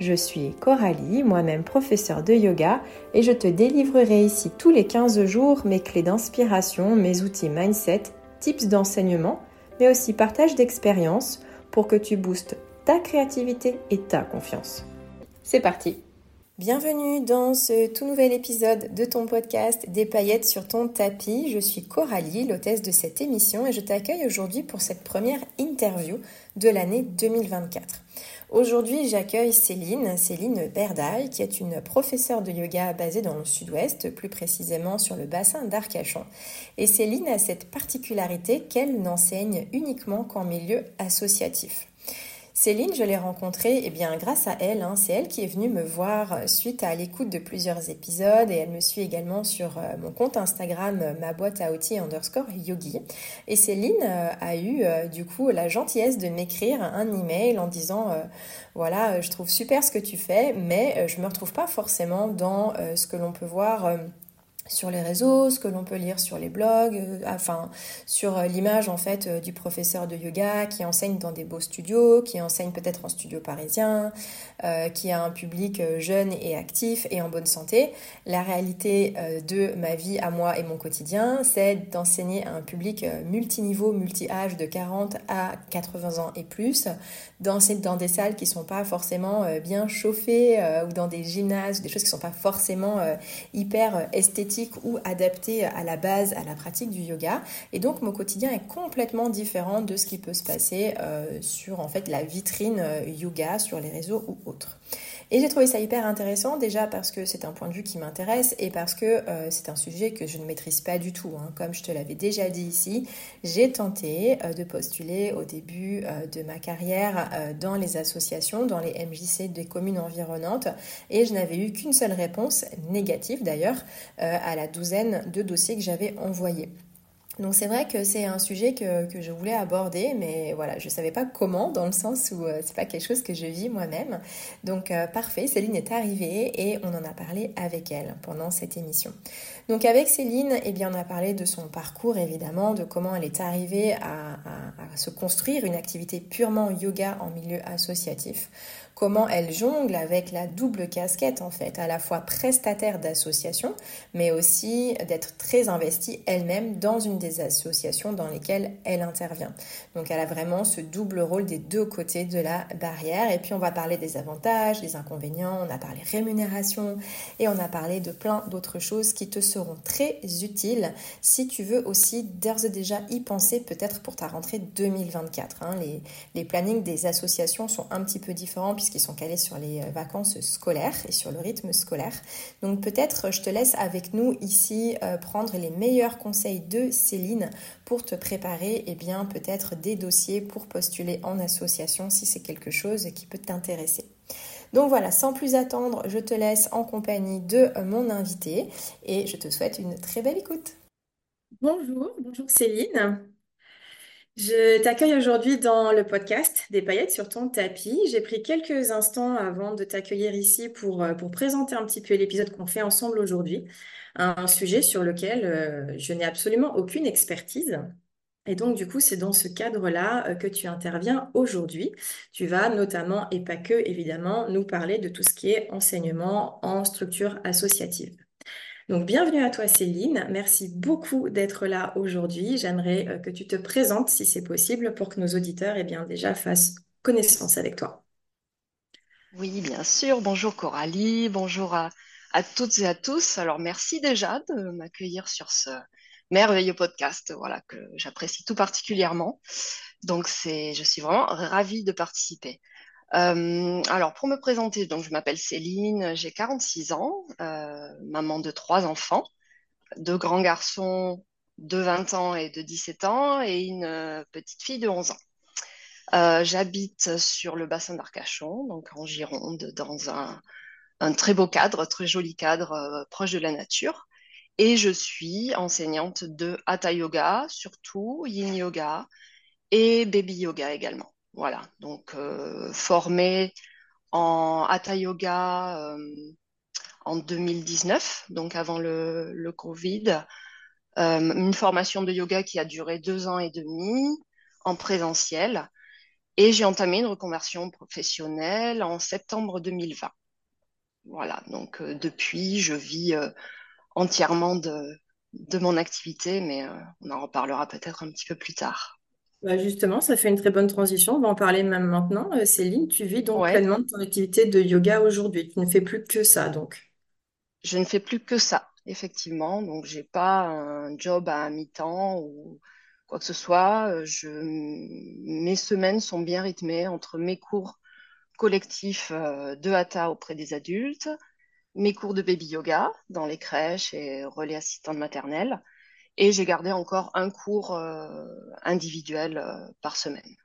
Je suis Coralie, moi-même professeure de yoga, et je te délivrerai ici tous les 15 jours mes clés d'inspiration, mes outils mindset, tips d'enseignement, mais aussi partage d'expériences pour que tu boostes ta créativité et ta confiance. C'est parti Bienvenue dans ce tout nouvel épisode de ton podcast Des paillettes sur ton tapis. Je suis Coralie, l'hôtesse de cette émission, et je t'accueille aujourd'hui pour cette première interview de l'année 2024. Aujourd'hui, j'accueille Céline, Céline Berdaille, qui est une professeure de yoga basée dans le sud-ouest, plus précisément sur le bassin d'Arcachon. Et Céline a cette particularité qu'elle n'enseigne uniquement qu'en milieu associatif. Céline, je l'ai rencontrée eh bien, grâce à elle. Hein. C'est elle qui est venue me voir euh, suite à l'écoute de plusieurs épisodes et elle me suit également sur euh, mon compte Instagram, euh, ma boîte à outils underscore yogi. Et Céline a eu du coup la gentillesse de m'écrire un email en disant voilà, je trouve super ce que tu fais, mais je me retrouve pas forcément dans ce que l'on peut voir sur les réseaux, ce que l'on peut lire sur les blogs, euh, enfin sur euh, l'image en fait euh, du professeur de yoga qui enseigne dans des beaux studios, qui enseigne peut-être en studio parisien, qui a un public jeune et actif et en bonne santé. La réalité de ma vie à moi et mon quotidien, c'est d'enseigner à un public multiniveau, multi-âge de 40 à 80 ans et plus, dans des salles qui sont pas forcément bien chauffées ou dans des gymnases, des choses qui sont pas forcément hyper esthétiques ou adapté à la base, à la pratique du yoga. Et donc mon quotidien est complètement différent de ce qui peut se passer euh, sur la vitrine euh, yoga sur les réseaux ou autres. Et j'ai trouvé ça hyper intéressant déjà parce que c'est un point de vue qui m'intéresse et parce que euh, c'est un sujet que je ne maîtrise pas du tout. Hein. Comme je te l'avais déjà dit ici, j'ai tenté de postuler au début de ma carrière dans les associations, dans les MJC des communes environnantes et je n'avais eu qu'une seule réponse, négative d'ailleurs, à la douzaine de dossiers que j'avais envoyés. Donc c'est vrai que c'est un sujet que, je voulais aborder, mais voilà, je ne savais pas comment, dans le sens où euh, c'est pas quelque chose que je vis moi-même. Donc euh, parfait, Céline est arrivée et on en a parlé avec elle pendant cette émission. Donc avec Céline, eh bien, on a parlé de son parcours évidemment, de comment elle est arrivée à se construire une activité purement yoga en milieu associatif comment elle jongle avec la double casquette en fait, à la fois prestataire d'association, mais aussi d'être très investie elle-même dans une des associations dans lesquelles elle intervient. Donc elle a vraiment ce double rôle des deux côtés de la barrière. Et puis on va parler des avantages, des inconvénients, on a parlé rémunération et on a parlé de plein d'autres choses qui te seront très utiles si tu veux aussi d'ores et déjà y penser peut-être pour ta rentrée 2024. Hein. Les, les plannings des associations sont un petit peu différents qui sont calés sur les euh, vacances scolaires et sur le rythme scolaire. Donc peut-être je te laisse avec nous ici euh, prendre les meilleurs conseils de Céline pour te préparer et eh bien peut-être des dossiers pour postuler en association si c'est quelque chose qui peut t'intéresser. Donc voilà, sans plus attendre, je te laisse en compagnie de mon invité et je te souhaite une très belle écoute. Bonjour, bonjour Céline. Je t'accueille aujourd'hui dans le podcast des paillettes sur ton tapis. J'ai pris quelques instants avant de t'accueillir ici pour, euh, présenter un petit peu l'épisode qu'on fait ensemble aujourd'hui, un sujet sur lequel euh, je n'ai absolument aucune expertise. Et donc, du coup, c'est dans ce cadre-là euh, que tu interviens aujourd'hui. Tu vas notamment, et pas que, évidemment, nous parler de tout ce qui est enseignement en structure associative. Donc, bienvenue à toi Céline. Merci beaucoup d'être là aujourd'hui. J'aimerais euh, que tu te présentes si c'est possible pour que nos auditeurs eh bien, déjà fassent connaissance avec toi. Oui, bien sûr. Bonjour Coralie, bonjour à, toutes et à tous. Alors, merci déjà de m'accueillir sur ce merveilleux podcast, voilà, que j'apprécie tout particulièrement. Donc, je suis vraiment ravie de participer. Euh, alors, pour me présenter, donc, je m'appelle Céline, j'ai 46 ans, euh, maman de trois enfants, deux grands garçons de 20 ans et de 17 ans et une euh, petite fille de 11 ans. J'habite sur le bassin d'Arcachon, donc en Gironde, dans un, un très beau cadre, très joli cadre proche de la nature. Et je suis enseignante de Hatha Yoga, surtout Yin Yoga et Baby Yoga également. Voilà, donc formée en Hatha Yoga en 2019, donc avant le, Covid. une formation de yoga qui a duré deux ans et demi en présentiel. Et j'ai entamé une reconversion professionnelle en septembre 2020. Voilà, donc depuis, je vis entièrement de, mon activité, mais euh, on en reparlera peut-être un petit peu plus tard. Bah, justement, ça fait une très bonne transition. On va en parler même maintenant. Euh, Céline, tu vis donc pleinement de ton activité de yoga aujourd'hui. Tu ne fais plus que ça, donc. Je ne fais plus que ça, effectivement. Donc, j'ai pas un job à mi-temps ou quoi que ce soit. Euh, je... Mes semaines sont bien rythmées entre mes cours collectifs de hatha auprès des adultes, mes cours de baby yoga dans les crèches et relais assistants maternelle. Et j'ai gardé encore un cours euh, individuel euh, par semaine.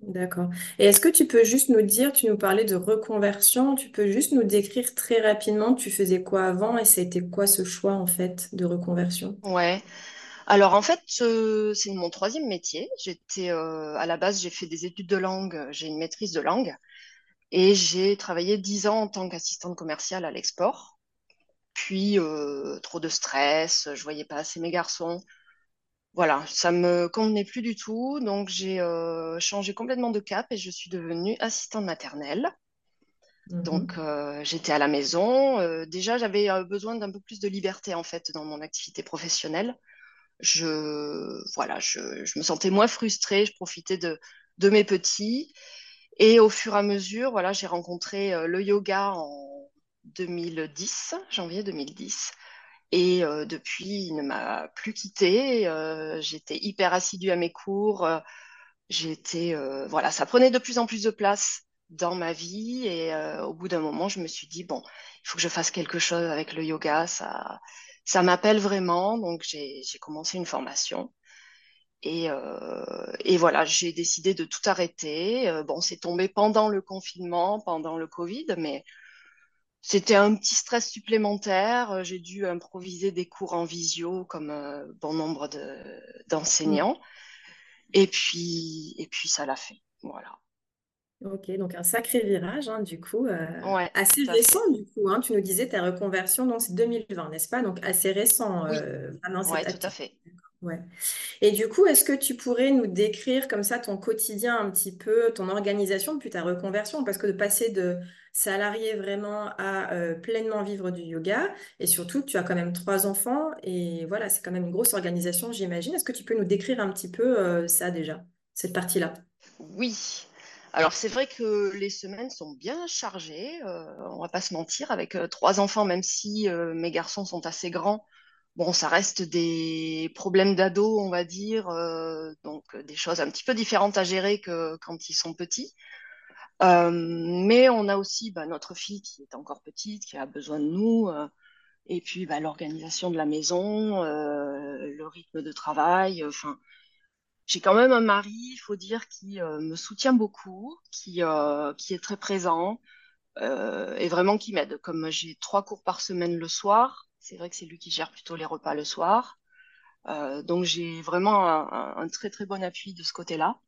D'accord. Et est-ce que tu peux juste nous dire, tu nous parlais de reconversion, tu peux juste nous décrire très rapidement, tu faisais quoi avant et été quoi ce choix en fait de reconversion? Ouais. Alors en fait, c'est mon troisième métier. J'étais euh, à la base, j'ai fait des études de langue, j'ai une maîtrise de langue. Et j'ai travaillé dix ans en tant qu'assistante commerciale à l'export. Puis, euh, trop de stress, je voyais pas assez mes garçons. Voilà, ça me convenait plus du tout. Donc, j'ai euh, changé complètement de cap et je suis devenue assistante maternelle. Donc, mhm. euh, j'étais à la maison. déjà, j'avais besoin d'un peu plus de liberté, en fait, dans mon activité professionnelle. Je, voilà, je, je me sentais moins frustrée, je profitais de, de mes petits. Et au fur et à mesure, voilà, j'ai rencontré le yoga en 2010, janvier 2010. Et euh, depuis, il ne m'a plus quitté. Euh, j'étais hyper assidue à mes cours. j'étais, voilà, ça prenait de plus en plus de place dans ma vie. Et au bout d'un moment, je me suis dit, bon, il faut que je fasse quelque chose avec le yoga. Ça, ça m'appelle vraiment. Donc, j'ai commencé une formation. Euh, et, voilà, j'ai décidé de tout arrêter. Euh, bon, c'est tombé pendant le confinement, pendant le Covid, mais c'était un petit stress supplémentaire. Euh, j'ai dû improviser des cours en visio comme bon nombre d'enseignants. Mmh. Et puis, et puis ça l'a fait. Voilà. Ok, donc un sacré virage, hein, du coup, assez récent, du coup. Hein. tu nous disais ta reconversion, donc c'est 2020, n'est-ce pas? Donc assez récent, oui, tout à fait. Ouais. Et du coup, est-ce que tu pourrais nous décrire comme ça ton quotidien un petit peu, ton organisation depuis ta reconversion? Parce que de passer de salarié vraiment à euh, pleinement vivre du yoga, et surtout, tu as quand même trois enfants, et voilà, c'est quand même une grosse organisation, j'imagine. Est-ce que tu peux nous décrire un petit peu euh, ça déjà, cette partie-là? Oui. Alors c'est vrai que les semaines sont bien chargées, euh, on va pas se mentir, avec trois enfants, même si mes garçons sont assez grands, Bon, ça reste des problèmes d'ado, on va dire, euh, donc euh, des choses un petit peu différentes à gérer que quand ils sont petits. Euh, mais on a aussi bah, notre fille qui est encore petite, qui a besoin de nous, et puis bah, l'organisation de la maison, le rythme de travail. Enfin, j'ai quand même un mari, il faut dire, qui me soutient beaucoup, qui, est très présent et vraiment qui m'aide. Comme j'ai trois cours par semaine le soir, c'est vrai que c'est lui qui gère plutôt les repas le soir. Euh, donc j'ai vraiment un, très très bon appui de ce côté-là.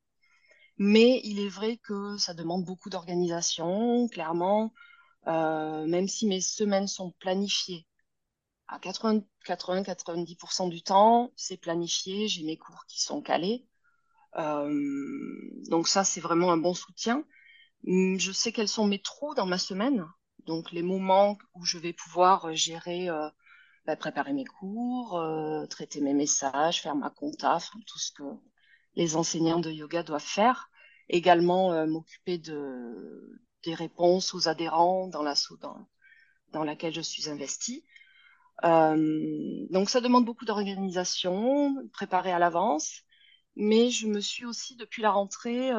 Mais il est vrai que ça demande beaucoup d'organisation, clairement, euh, même si mes semaines sont planifiées. À 80-90% du temps, c'est planifié, j'ai mes cours qui sont calés. Euh, donc ça, c'est vraiment un bon soutien. Hum, je sais quels sont mes trous dans ma semaine, donc les moments où je vais pouvoir gérer bah, préparer mes cours, euh, traiter mes messages, faire ma compta, tout ce que les enseignants de yoga doivent faire. Également euh, m'occuper de, des réponses aux adhérents dans la dans, dans laquelle je suis investie. Euh, donc ça demande beaucoup d'organisation, préparer à l'avance. Mais je me suis aussi, depuis la rentrée,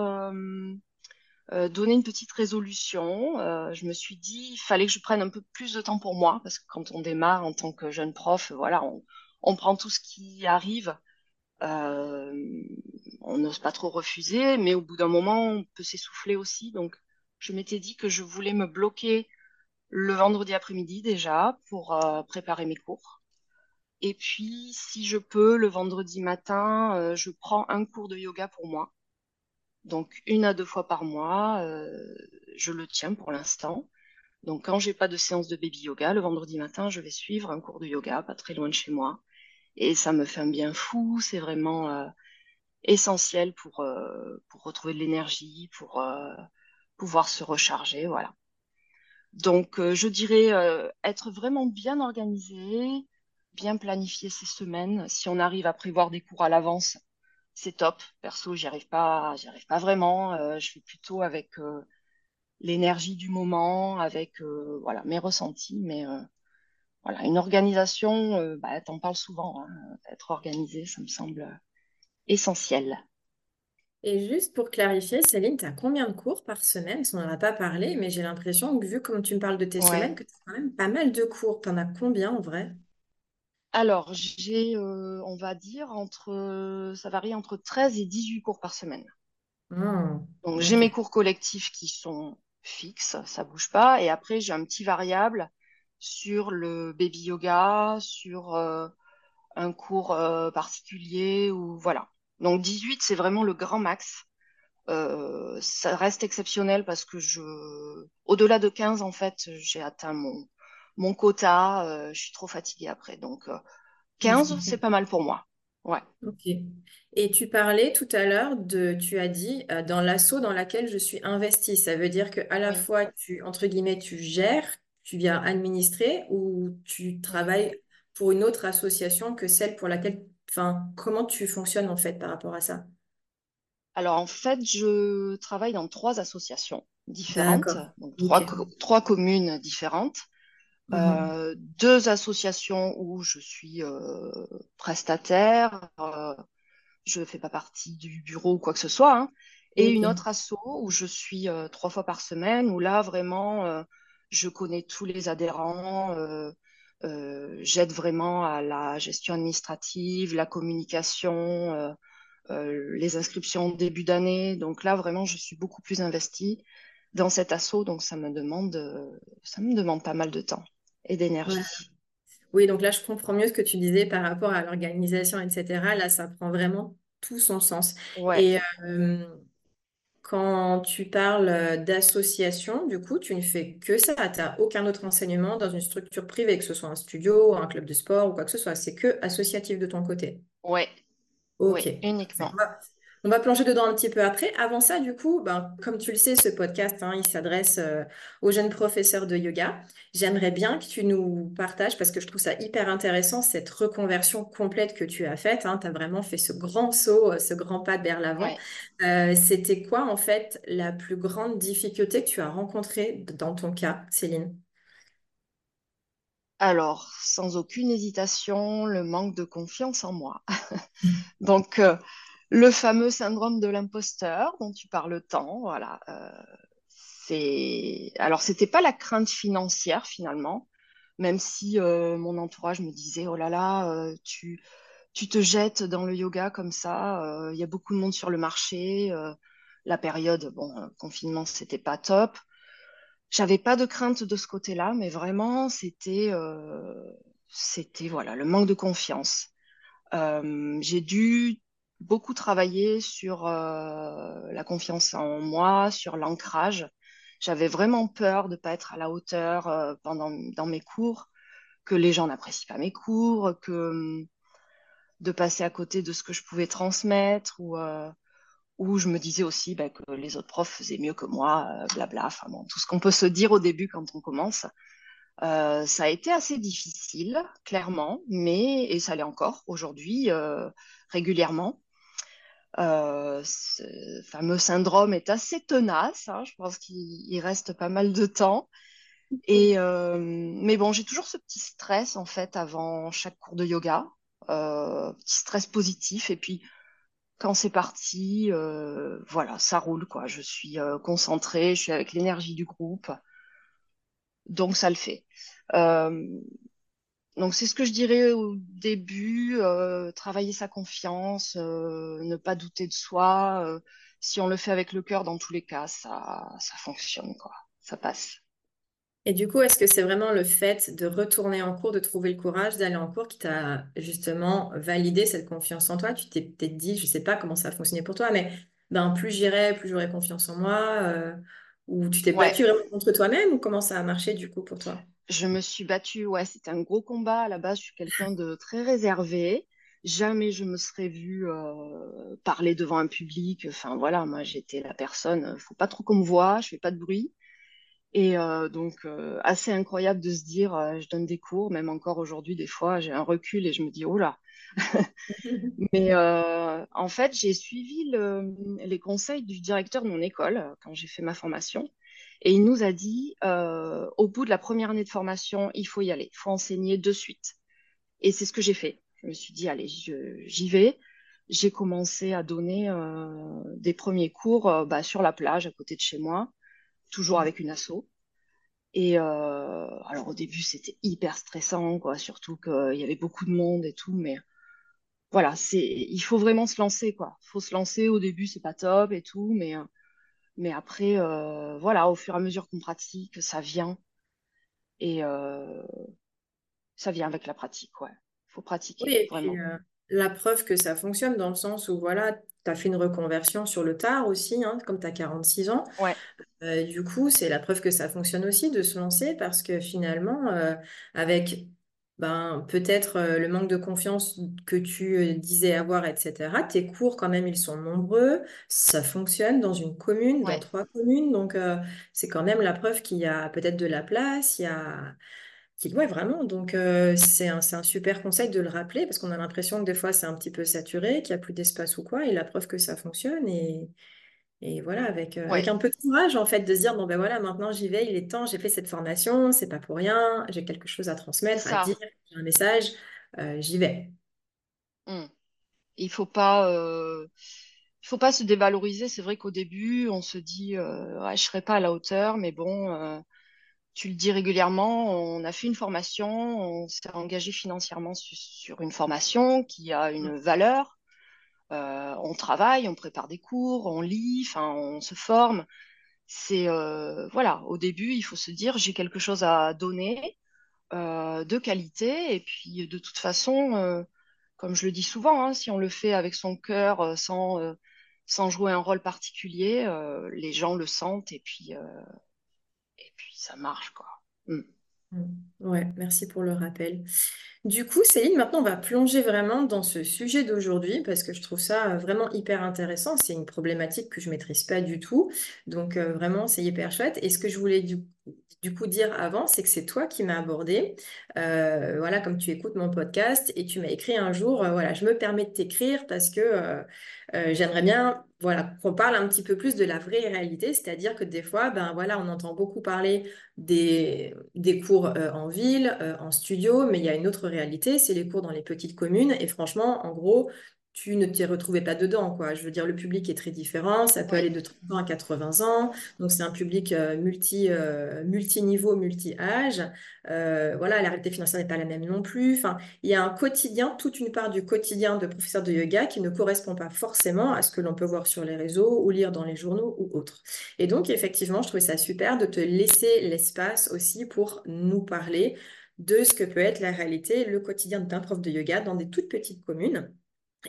euh, donner une petite résolution. Euh, je me suis dit, il fallait que je prenne un peu plus de temps pour moi, parce que quand on démarre en tant que jeune prof, voilà, on, prend tout ce qui arrive. On n'ose pas trop refuser, mais au bout d'un moment, on peut s'essouffler aussi. Donc, je m'étais dit que je voulais me bloquer le vendredi après-midi déjà pour euh, préparer mes cours. Et puis, si je peux, le vendredi matin, euh, je prends un cours de yoga pour moi. Donc, une à deux fois par mois, euh, je le tiens pour l'instant. Donc, quand j'ai pas de séance de baby yoga, le vendredi matin, je vais suivre un cours de yoga, pas très loin de chez moi. Et ça me fait un bien fou. C'est vraiment essentiel pour, pour retrouver de l'énergie, pour pouvoir se recharger. Voilà. Donc, euh, je dirais euh, être vraiment bien organisé, bien planifier ses semaines. Si on arrive à prévoir des cours à l'avance, c'est top. Perso, j'y arrive pas, j'y arrive pas vraiment. Euh, je fais plutôt avec l'énergie du moment, avec voilà mes ressentis. Mais voilà, une organisation, bah, t'en parles souvent. Hein. être organisé, ça me semble essentiel. Et juste pour clarifier, Céline, tu as combien de cours par semaine? On n'en a pas parlé, mais j'ai l'impression que vu comme tu me parles de tes semaines, que tu as quand même pas mal de cours. Tu en as combien en vrai? Alors, j'ai, euh, on va dire, entre, ça varie entre 13 et 18 cours par semaine. Hmm, Donc, j'ai mes cours collectifs qui sont fixes, ça bouge pas. Et après, j'ai un petit variable sur le baby yoga, sur euh, un cours euh, particulier ou voilà. Donc, 18, c'est vraiment le grand max. Euh, ça reste exceptionnel parce que je, au-delà de 15, en fait, j'ai atteint mon, mon quota. euh, je suis trop fatiguée après. Donc, euh, 15, c'est pas mal pour moi. Ouais, Ok. Et tu parlais tout à l'heure de, tu as dit, euh, dans l'asso dans laquelle je suis investie. Ça veut dire que à la oui, fois, tu, entre guillemets, tu gères, tu viens administrer ou tu travailles pour une autre association que celle pour laquelle, enfin, comment tu fonctionnes en fait par rapport à ça? Alors, en fait, je travaille dans trois associations différentes, donc trois, Ok. co- trois communes différentes. Mhm. Euh, deux associations où je suis euh, prestataire, euh, je fais pas partie du bureau ou quoi que ce soit, hein. Et une autre asso où je suis trois fois par semaine, où là, vraiment, je connais tous les adhérents, j'aide vraiment à la gestion administrative, la communication, euh, euh, les inscriptions au début d'année. Donc là, vraiment, je suis beaucoup plus investie dans cet asso, donc ça me demande, euh, ça me demande pas mal de temps et Ouais. d'énergie. Oui, donc là, je comprends mieux ce que tu disais par rapport à l'organisation, etc. Là, ça prend vraiment tout son sens. Ouais, Et euh, quand tu parles euh, d'association, du coup, tu ne fais que ça. Tu n'as aucun autre enseignement dans une structure privée, que ce soit un studio, un club de sport ou quoi que ce soit. C'est que associatif de ton côté. ouais, Ok. ouais, uniquement. va, on va plonger dedans un petit peu après. Avant ça, du coup, ben, comme tu le sais, ce podcast, hein, il s'adresse euh, aux jeunes professeurs de yoga. J'aimerais bien que tu nous partages, parce que je trouve ça hyper intéressant, cette reconversion complète que tu as faite. tu as vraiment fait ce grand saut, euh, ce grand pas vers l'avant. Ouais. Euh, c'était quoi, en fait, la plus grande difficulté que tu as rencontrée dans ton cas, Céline? Alors, sans aucune hésitation, le manque de confiance en moi. Donc, euh, le fameux syndrome de l'imposteur dont tu parles tant, voilà. euh, c'est... Alors, c'était pas la crainte financière finalement, même si euh, mon entourage me disait, oh là là, euh, tu, tu te jettes dans le yoga comme ça, euh, il y a beaucoup de monde sur le marché. la période, bon, confinement, c'était pas top. J'avais pas de crainte de ce côté-là, mais vraiment, c'était, c'était voilà, le manque de confiance. J'ai dû beaucoup travailler sur euh, la confiance en moi, sur l'ancrage. J'avais vraiment peur de pas être à la hauteur euh, pendant dans mes cours, que les gens n'apprécient pas mes cours, que hum, de passer à côté de ce que je pouvais transmettre ou euh, ou je me disais aussi bah, que les autres profs faisaient mieux que moi, euh, blabla, enfin bon, tout ce qu'on peut se dire au début quand on commence. Ça a été assez difficile, clairement, mais, et ça l'est encore aujourd'hui, régulièrement. Euh, ce fameux syndrome est assez tenace, hein, je pense qu'il il reste pas mal de temps. Et, euh, mais bon, j'ai toujours ce petit stress en fait avant chaque cours de yoga, euh, petit stress positif. Et puis quand c'est parti, voilà, ça roule quoi. Je suis concentrée, je suis avec l'énergie du groupe, donc ça le fait. Donc c'est ce que je dirais au début, euh, travailler sa confiance, euh, ne pas douter de soi. euh, si on le fait avec le cœur, dans tous les cas, ça, ça fonctionne quoi, ça passe. Et du coup, est-ce que c'est vraiment le fait de retourner en cours, de trouver le courage d'aller en cours qui t'a justement validé cette confiance en toi? Tu t'es peut-être dit, je ne sais pas comment ça a fonctionné pour toi, mais ben, plus j'irai, plus j'aurai confiance en moi. ou tu t'es Ouais, battu vraiment contre toi-même ou comment ça a marché du coup pour toi? Je me suis battue. Ouais, c'était un gros combat. À la base, je suis quelqu'un de très réservé. Jamais je me serais vue euh, parler devant un public. Enfin voilà, moi j'étais la personne. Faut pas trop qu'on me voit. Je fais pas de bruit. Et euh, donc, euh, assez incroyable de se dire, je donne des cours, même encore aujourd'hui, des fois, j'ai un recul et je me dis, oh là. Mais en fait, j'ai suivi le- les conseils du directeur de mon école quand j'ai fait ma formation. Et il nous a dit, euh, au bout de la première année de formation, il faut y aller, il faut enseigner de suite. Et c'est ce que j'ai fait. Je me suis dit, allez, j'y vais. J'ai commencé à donner euh, des premiers cours euh, bah, sur la plage à côté de chez moi, toujours avec une asso. Et euh, alors au début, c'était hyper stressant, quoi, surtout qu'il y avait beaucoup de monde et tout, mais voilà, c'est, il faut vraiment se lancer, quoi. Il faut se lancer. Au début, c'est pas top et tout, mais, euh, mais après, euh, voilà, au fur et à mesure qu'on pratique, ça vient et euh, ça vient avec la pratique, ouais. Il faut Oui, pratiquer, et euh, la preuve que ça fonctionne dans le sens où voilà, tu as fait une reconversion sur le tard aussi, hein, comme tu as 46 ans. Ouais, du coup, c'est la preuve que ça fonctionne aussi de se lancer parce que finalement, avec ben, peut-être euh, le manque de confiance que tu euh, disais avoir, etc., tes cours, quand même, ils sont nombreux. Ça fonctionne dans une commune, dans ouais, trois communes. Donc, euh, c'est quand même la preuve qu'il y a peut-être de la place. Il y a... qu'il- Ouais, vraiment. Donc, euh, c'est un, c'est un super conseil de le rappeler parce qu'on a l'impression que des fois, c'est un petit peu saturé, qu'il n'y a plus d'espace ou quoi. Et la preuve que ça fonctionne. Et et voilà, avec, euh, avec un peu de courage, en fait, de se dire, bon ben voilà, maintenant j'y vais, il est temps, j'ai fait cette formation, c'est pas pour rien, j'ai quelque chose à transmettre, à dire, j'ai un message, euh, j'y vais. Hmm. Il faut pas, euh, il faut pas se dévaloriser. C'est vrai qu'au début, on se dit, ouais, je serai pas à la hauteur, mais bon. tu le dis régulièrement, on a fait une formation, on s'est engagé financièrement su- sur une formation qui a une valeur. Euh, on travaille, on prépare des cours, on lit, on se forme. C'est euh, voilà, au début, il faut se dire j'ai quelque chose à donner euh, de qualité, et puis de toute façon, comme je le dis souvent, hein, si on le fait avec son cœur, sans sans jouer un rôle particulier, les gens le sentent, et puis et puis ça marche quoi. Mm. Mm. Ouais, merci pour le rappel. Du coup, Céline, maintenant on va plonger vraiment dans ce sujet d'aujourd'hui parce que je trouve ça euh, vraiment hyper intéressant. C'est une problématique que je maîtrise pas du tout. Donc euh, vraiment, c'est hyper chouette. Et ce que je voulais du, du coup dire avant, c'est que c'est toi qui m'as abordé. Euh, voilà, comme tu écoutes mon podcast et tu m'as écrit un jour, euh, voilà, je me permets de t'écrire parce que euh, j'aimerais bien, voilà, qu'on parle un petit peu plus de la vraie réalité, c'est-à-dire que des fois, ben voilà, on entend beaucoup parler des, des cours en ville, en studio, mais il y a une autre réalité, c'est les cours dans les petites communes. Et franchement, en gros, tu ne t'y retrouvais pas dedans, quoi. Je veux dire, le public est très différent, ça peut aller de 30 ans à 80 ans, donc c'est un public euh, multi, euh, multi-niveau, multi-âge. Euh, voilà, la réalité financière n'est pas la même non plus. Enfin, il y a un quotidien, toute une part du quotidien de professeur de yoga qui ne correspond pas forcément à ce que l'on peut voir sur les réseaux ou lire dans les journaux ou autres. Et donc, effectivement, je trouvais ça super de te laisser l'espace aussi pour nous parler de ce que peut être la réalité, le quotidien d'un prof de yoga dans des toutes petites communes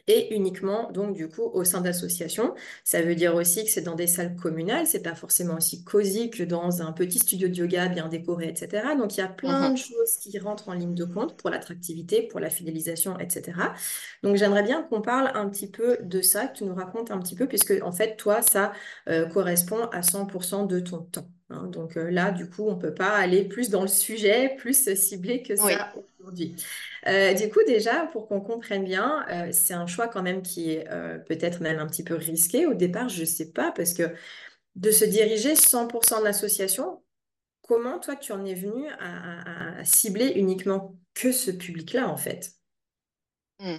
et uniquement donc du coup au sein d'associations. Ça veut dire aussi que c'est dans des salles communales, c'est pas forcément aussi cosy que dans un petit studio de yoga bien décoré, etc. Donc il y a plein Mhm. de choses qui rentrent en ligne de compte pour l'attractivité, pour la fidélisation, etc. Donc j'aimerais bien qu'on parle un petit peu de ça, que tu nous racontes un petit peu, puisque en fait toi ça euh, correspond à 100% de ton temps. hein. Donc euh, là, du coup, on peut pas aller plus dans le sujet, plus ciblé que Oui. Euh, du coup, déjà, pour qu'on comprenne bien, euh, c'est un choix quand même qui est euh, peut-être même un petit peu risqué au départ, je sais pas, parce que de se diriger 100% de l'association, comment toi tu en es venu à, cibler uniquement que ce public-là en fait? Mm.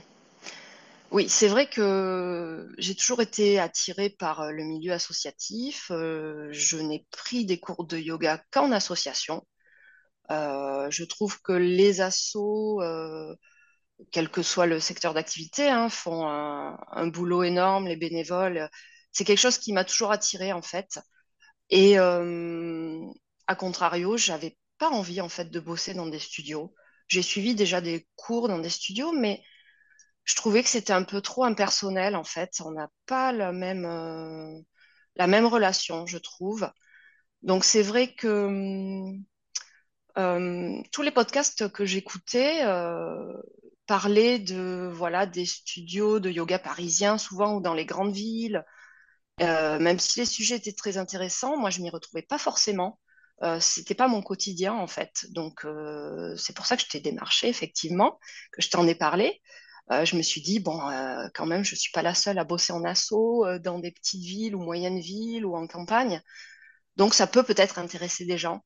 Oui, c'est vrai que j'ai toujours été attirée par le milieu associatif. Je n'ai pris des cours de yoga qu'en association. Euh, je trouve que les assos, euh, quel que soit le secteur d'activité, hein, font un, boulot énorme, les bénévoles. C'est quelque chose qui m'a toujours attirée en fait. Et euh, à contrario, j'avais pas envie en fait de bosser dans des studios. J'ai suivi déjà des cours dans des studios, mais je trouvais que c'était un peu trop impersonnel en fait. On n'a pas la même, la même relation, je trouve. Donc c'est vrai que hum, euh, tous les podcasts que j'écoutais euh, parlaient de voilà des studios de yoga parisiens, souvent ou dans les grandes villes. Euh, même si les sujets étaient très intéressants, moi je m'y retrouvais pas forcément. C'était pas mon quotidien en fait. Donc c'est pour ça que je t'ai démarché effectivement, que je t'en ai parlé. Je me suis dit bon, quand même, je suis pas la seule à bosser en asso euh, dans des petites villes ou moyennes villes ou en campagne. Donc ça peut peut-être intéresser des gens.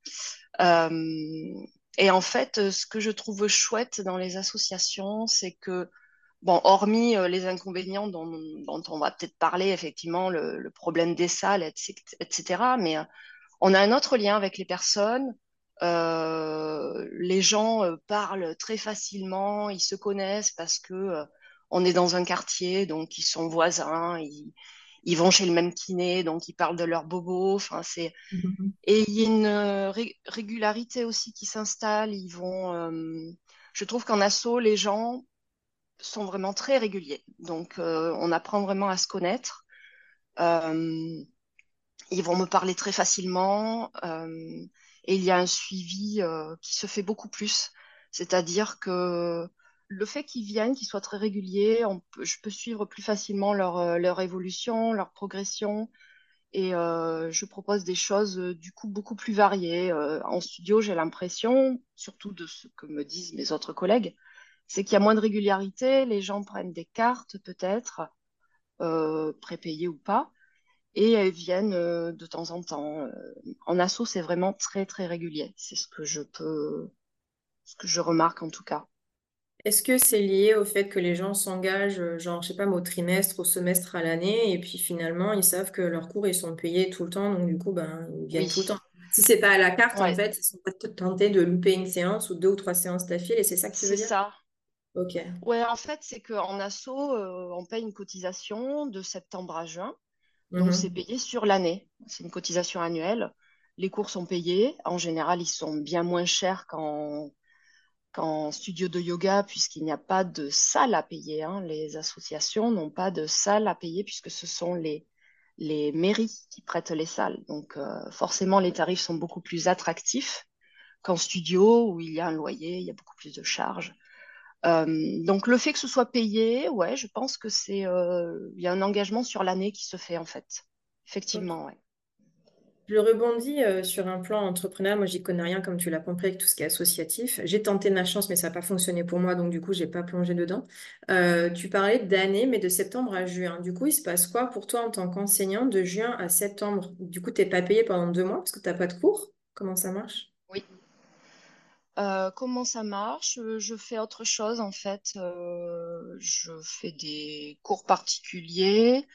Euh, et en fait, euh, ce que je trouve chouette dans les associations, c'est que, bon, hormis euh, les inconvénients dont, on va peut-être parler, effectivement, le, problème des salles, etc., mais on a un autre lien avec les personnes. Les gens parlent très facilement, ils se connaissent parce que on est dans un quartier, donc ils sont voisins, ils, ils vont chez le même kiné, donc ils parlent de leurs bobos. Enfin, c'est Mhm. et il y a une euh, ré- régularité aussi qui s'installe. Ils vont, euh, je trouve qu'en asso, les gens sont vraiment très réguliers. Donc, euh, on apprend vraiment à se connaître. Euh, ils vont me parler très facilement. et il y a un suivi qui se fait beaucoup plus. C'est-à-dire que le fait qu'ils viennent, qu'ils soient très réguliers, je peux suivre plus facilement leur, euh, évolution, leur progression. Et euh, je propose des choses euh, du coup beaucoup plus variées. En studio, j'ai l'impression, surtout de ce que me disent mes autres collègues, c'est qu'il y a moins de régularité. Les gens prennent des cartes peut-être, prépayées ou pas, et viennent de temps en temps. En asso, c'est vraiment très très régulier. C'est ce que je peux, ce que je remarque en tout cas. Est-ce que c'est lié au fait que les gens s'engagent, euh, genre, je sais pas, au trimestre, au semestre, à l'année, et puis finalement, ils savent que leurs cours, ils sont payés tout le temps, donc du coup, ben, ils viennent Oui, tout le temps. Si c'est pas à la carte, en ouais, fait, ils sont pas t- tentés de louper une séance ou deux ou trois séances d'affilée, c'est ça que tu veux c'est dire? ça. Ok. Ouais, en fait, c'est qu'en asso, euh, on paye une cotisation de septembre à juin. Donc, c'est Mhm. payé sur l'année. C'est une cotisation annuelle. Les cours sont payés. En général, ils sont bien moins chers qu'en qu'en studio de yoga, puisqu'il n'y a pas de salle à payer. hein. Les associations n'ont pas de salle à payer, puisque ce sont les, les mairies qui prêtent les salles. Donc, euh, forcément, les tarifs sont beaucoup plus attractifs qu'en studio, où il y a un loyer, il y a beaucoup plus de charges. Euh, donc, le fait que ce soit payé, ouais, je pense que c'est, euh, il y a un engagement sur l'année qui se fait, en fait. Effectivement, ouais. Je rebondis euh, sur un plan entrepreneur. Moi, j'y connais rien, comme tu l'as compris, avec tout ce qui est associatif. J'ai tenté ma chance, mais ça n'a pas fonctionné pour moi, donc du coup, j'ai pas plongé dedans. Euh, tu parlais d'année, mais de septembre à juin. Du coup, il se passe quoi pour toi en tant qu'enseignant de juin à septembre? Du coup, t'es pas payé pendant deux mois parce que t'as pas de cours? Comment ça marche? Oui. Euh, comment ça marche? Je fais autre chose en fait. Je fais des cours particuliers.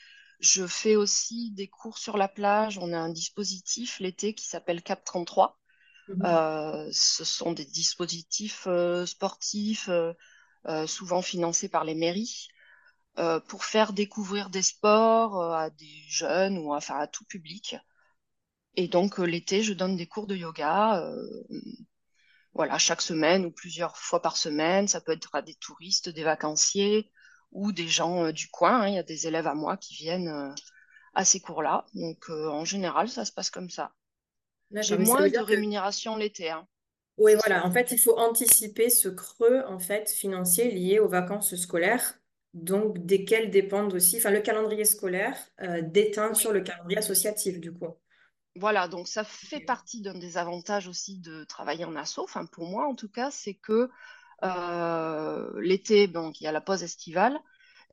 Je fais aussi des cours sur la plage. On a un dispositif l'été qui s'appelle Cap 33. Mhm. Euh, ce sont des dispositifs euh, sportifs, euh, souvent financés par les mairies, pour faire découvrir des sports à des jeunes ou enfin à tout public. Et donc l'été, je donne des cours de yoga. voilà, chaque semaine ou plusieurs fois par semaine. Ça peut être à des touristes, des vacanciers ou des gens euh, du coin. hein. Il y a des élèves à moi qui viennent euh, à ces cours-là. Donc, euh, en général, ça se passe comme ça. J'ai moins de dire que rémunération l'été. hein. Oui, voilà. En fait, il faut anticiper ce creux en fait financier lié aux vacances scolaires, donc desquelles dépendent aussi, enfin le calendrier scolaire euh, déteint sur le calendrier associatif du coup. voilà. Donc, ça fait partie d'un des avantages aussi de travailler en asso. Enfin, pour moi, en tout cas, c'est que l'été, donc, il y a la pause estivale.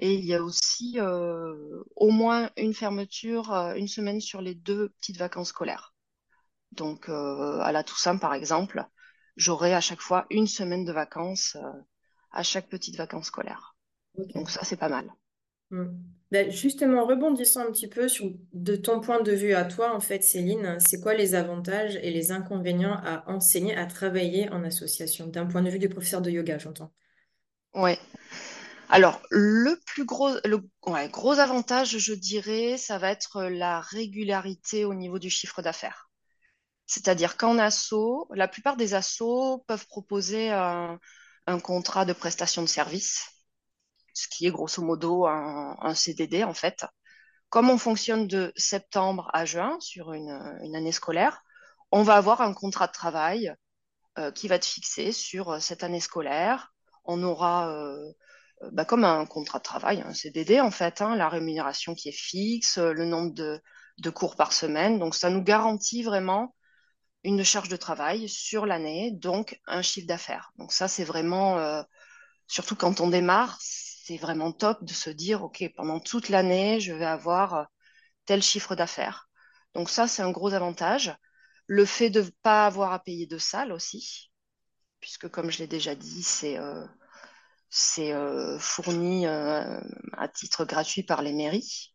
Et il y a aussi euh, au moins une fermeture, euh, une semaine sur les deux petites vacances scolaires. Donc, euh, à la Toussaint, par exemple, j'aurai à chaque fois une semaine de vacances euh, à chaque petite vacances scolaire. Donc, ça, c'est pas mal. Hmm. Ben, justement, rebondissant un petit peu sur de ton point de vue à toi, en fait, Céline, c'est quoi les avantages et les inconvénients à enseigner, à travailler en association, d'un point de vue du professeur de yoga, j'entends. Ouais. Alors, le plus gros, le gros avantage, je dirais, ça va être la régularité au niveau du chiffre d'affaires. C'est-à-dire qu'en asso, la plupart des assos peuvent proposer un contrat de prestation de service, ce qui est grosso modo un, CDD en fait. Comme on fonctionne de septembre à juin sur une, année scolaire, on va avoir un contrat de travail euh, qui va être fixé sur euh, cette année scolaire. On aura euh, bah, comme un contrat de travail, un CDD en fait, hein, la rémunération qui est fixe, le nombre de, cours par semaine. Donc ça nous garantit vraiment une charge de travail sur l'année, donc un chiffre d'affaires. Donc ça, c'est vraiment, surtout quand on démarre, c'est vraiment top de se dire, OK, pendant toute l'année, je vais avoir tel chiffre d'affaires. Donc ça, c'est un gros avantage. Le fait de ne pas avoir à payer de salle aussi, puisque comme je l'ai déjà dit, c'est euh, euh, fourni euh, à titre gratuit par les mairies.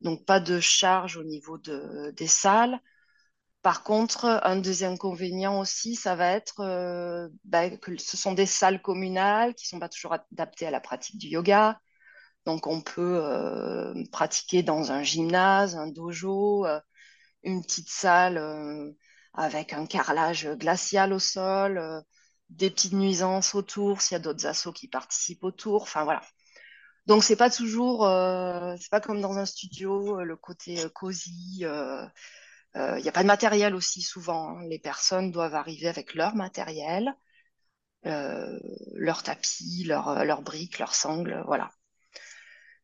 Donc pas de charge au niveau de, des salles. Par contre, un des inconvénients aussi, ça va être euh, bah, que ce sont des salles communales qui ne sont pas toujours adaptées à la pratique du yoga. Donc, on peut euh, pratiquer dans un gymnase, un dojo, euh, une petite salle avec un carrelage glacial au sol, des petites nuisances autour, s'il y a d'autres assos qui participent autour. Enfin, voilà. Donc, c'est pas toujours, c'est pas comme dans un studio, le côté cosy. Il euh, n'y a pas de matériel aussi souvent. Hein. Les personnes doivent arriver avec leur matériel, euh, leur tapis, leurs leur briques, leurs sangles, voilà.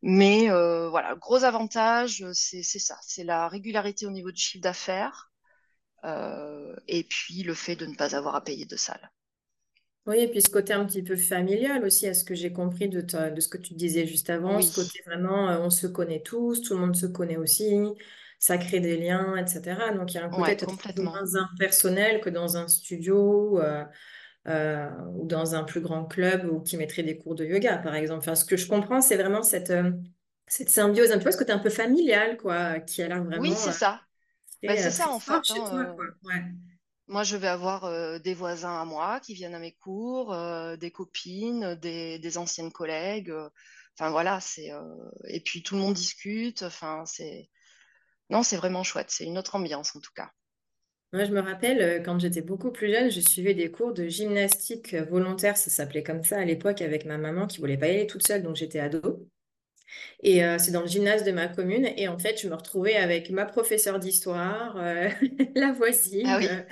Mais euh, voilà, gros avantage, c'est ça, c'est la régularité au niveau du chiffre d'affaires euh, et puis le fait de ne pas avoir à payer de salle. Oui, et puis ce côté un petit peu familial aussi, à ce que j'ai compris de, de ce que tu disais juste avant, Oui, ce côté vraiment, on se connaît tous, tout le monde se connaît aussi ça crée des liens, etc. Donc, il y a un côté ouais, peut-être complètement. moins impersonnel que dans un studio euh, euh, ou dans un plus grand club ou qui mettrait des cours de yoga, par exemple. Enfin, ce que je comprends, c'est vraiment cette, euh, cette symbiose, un peu ce côté un peu familial, quoi, qui a l'air Oui, vraiment c'est euh, ça. Très, c'est ça en fait. chez toi, hein, quoi. Ouais. moi, je vais avoir euh, des voisins à moi qui viennent à mes cours, euh, des copines, des, des anciennes collègues. euh, Enfin voilà, c'est et puis tout le monde discute. Enfin, c'est non, c'est vraiment chouette. C'est une autre ambiance en tout cas. Moi, je me rappelle, euh, quand j'étais beaucoup plus jeune, je suivais des cours de gymnastique volontaire, ça s'appelait comme ça à l'époque, avec ma maman qui voulait pas y aller toute seule, donc j'étais ado. Et euh, c'est dans le gymnase de ma commune. Et en fait, je me retrouvais avec ma professeure d'histoire, euh, la Ah voisine. oui, euh,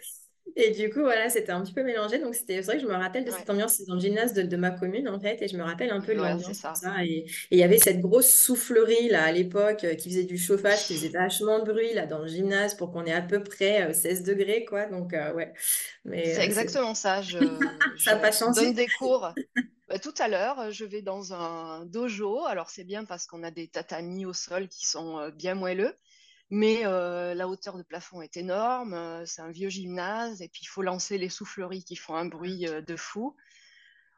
et du coup, voilà, c'était un petit peu mélangé. Donc, c'était c'est vrai que je me rappelle de ouais, cette ambiance. C'est dans le gymnase de, de ma commune, en fait. Et je me rappelle un peu de c'est l'ambiance ça. ça. Et il y avait cette grosse soufflerie, là, à l'époque, euh, qui faisait du chauffage, qui faisait vachement de bruit, là, dans le gymnase, pour qu'on ait à peu près euh, 16 degrés, quoi. Donc, euh, ouais. Mais c'est euh, c'est... exactement ça. Je, ça je pas donne changé. des cours. Bah, tout à l'heure, je vais dans un dojo. Alors c'est bien parce qu'on a des tatamis au sol qui sont euh, bien moelleux, mais euh, la hauteur de plafond est énorme. euh, c'est un vieux gymnase et puis il faut lancer les souffleries qui font un bruit euh, de fou.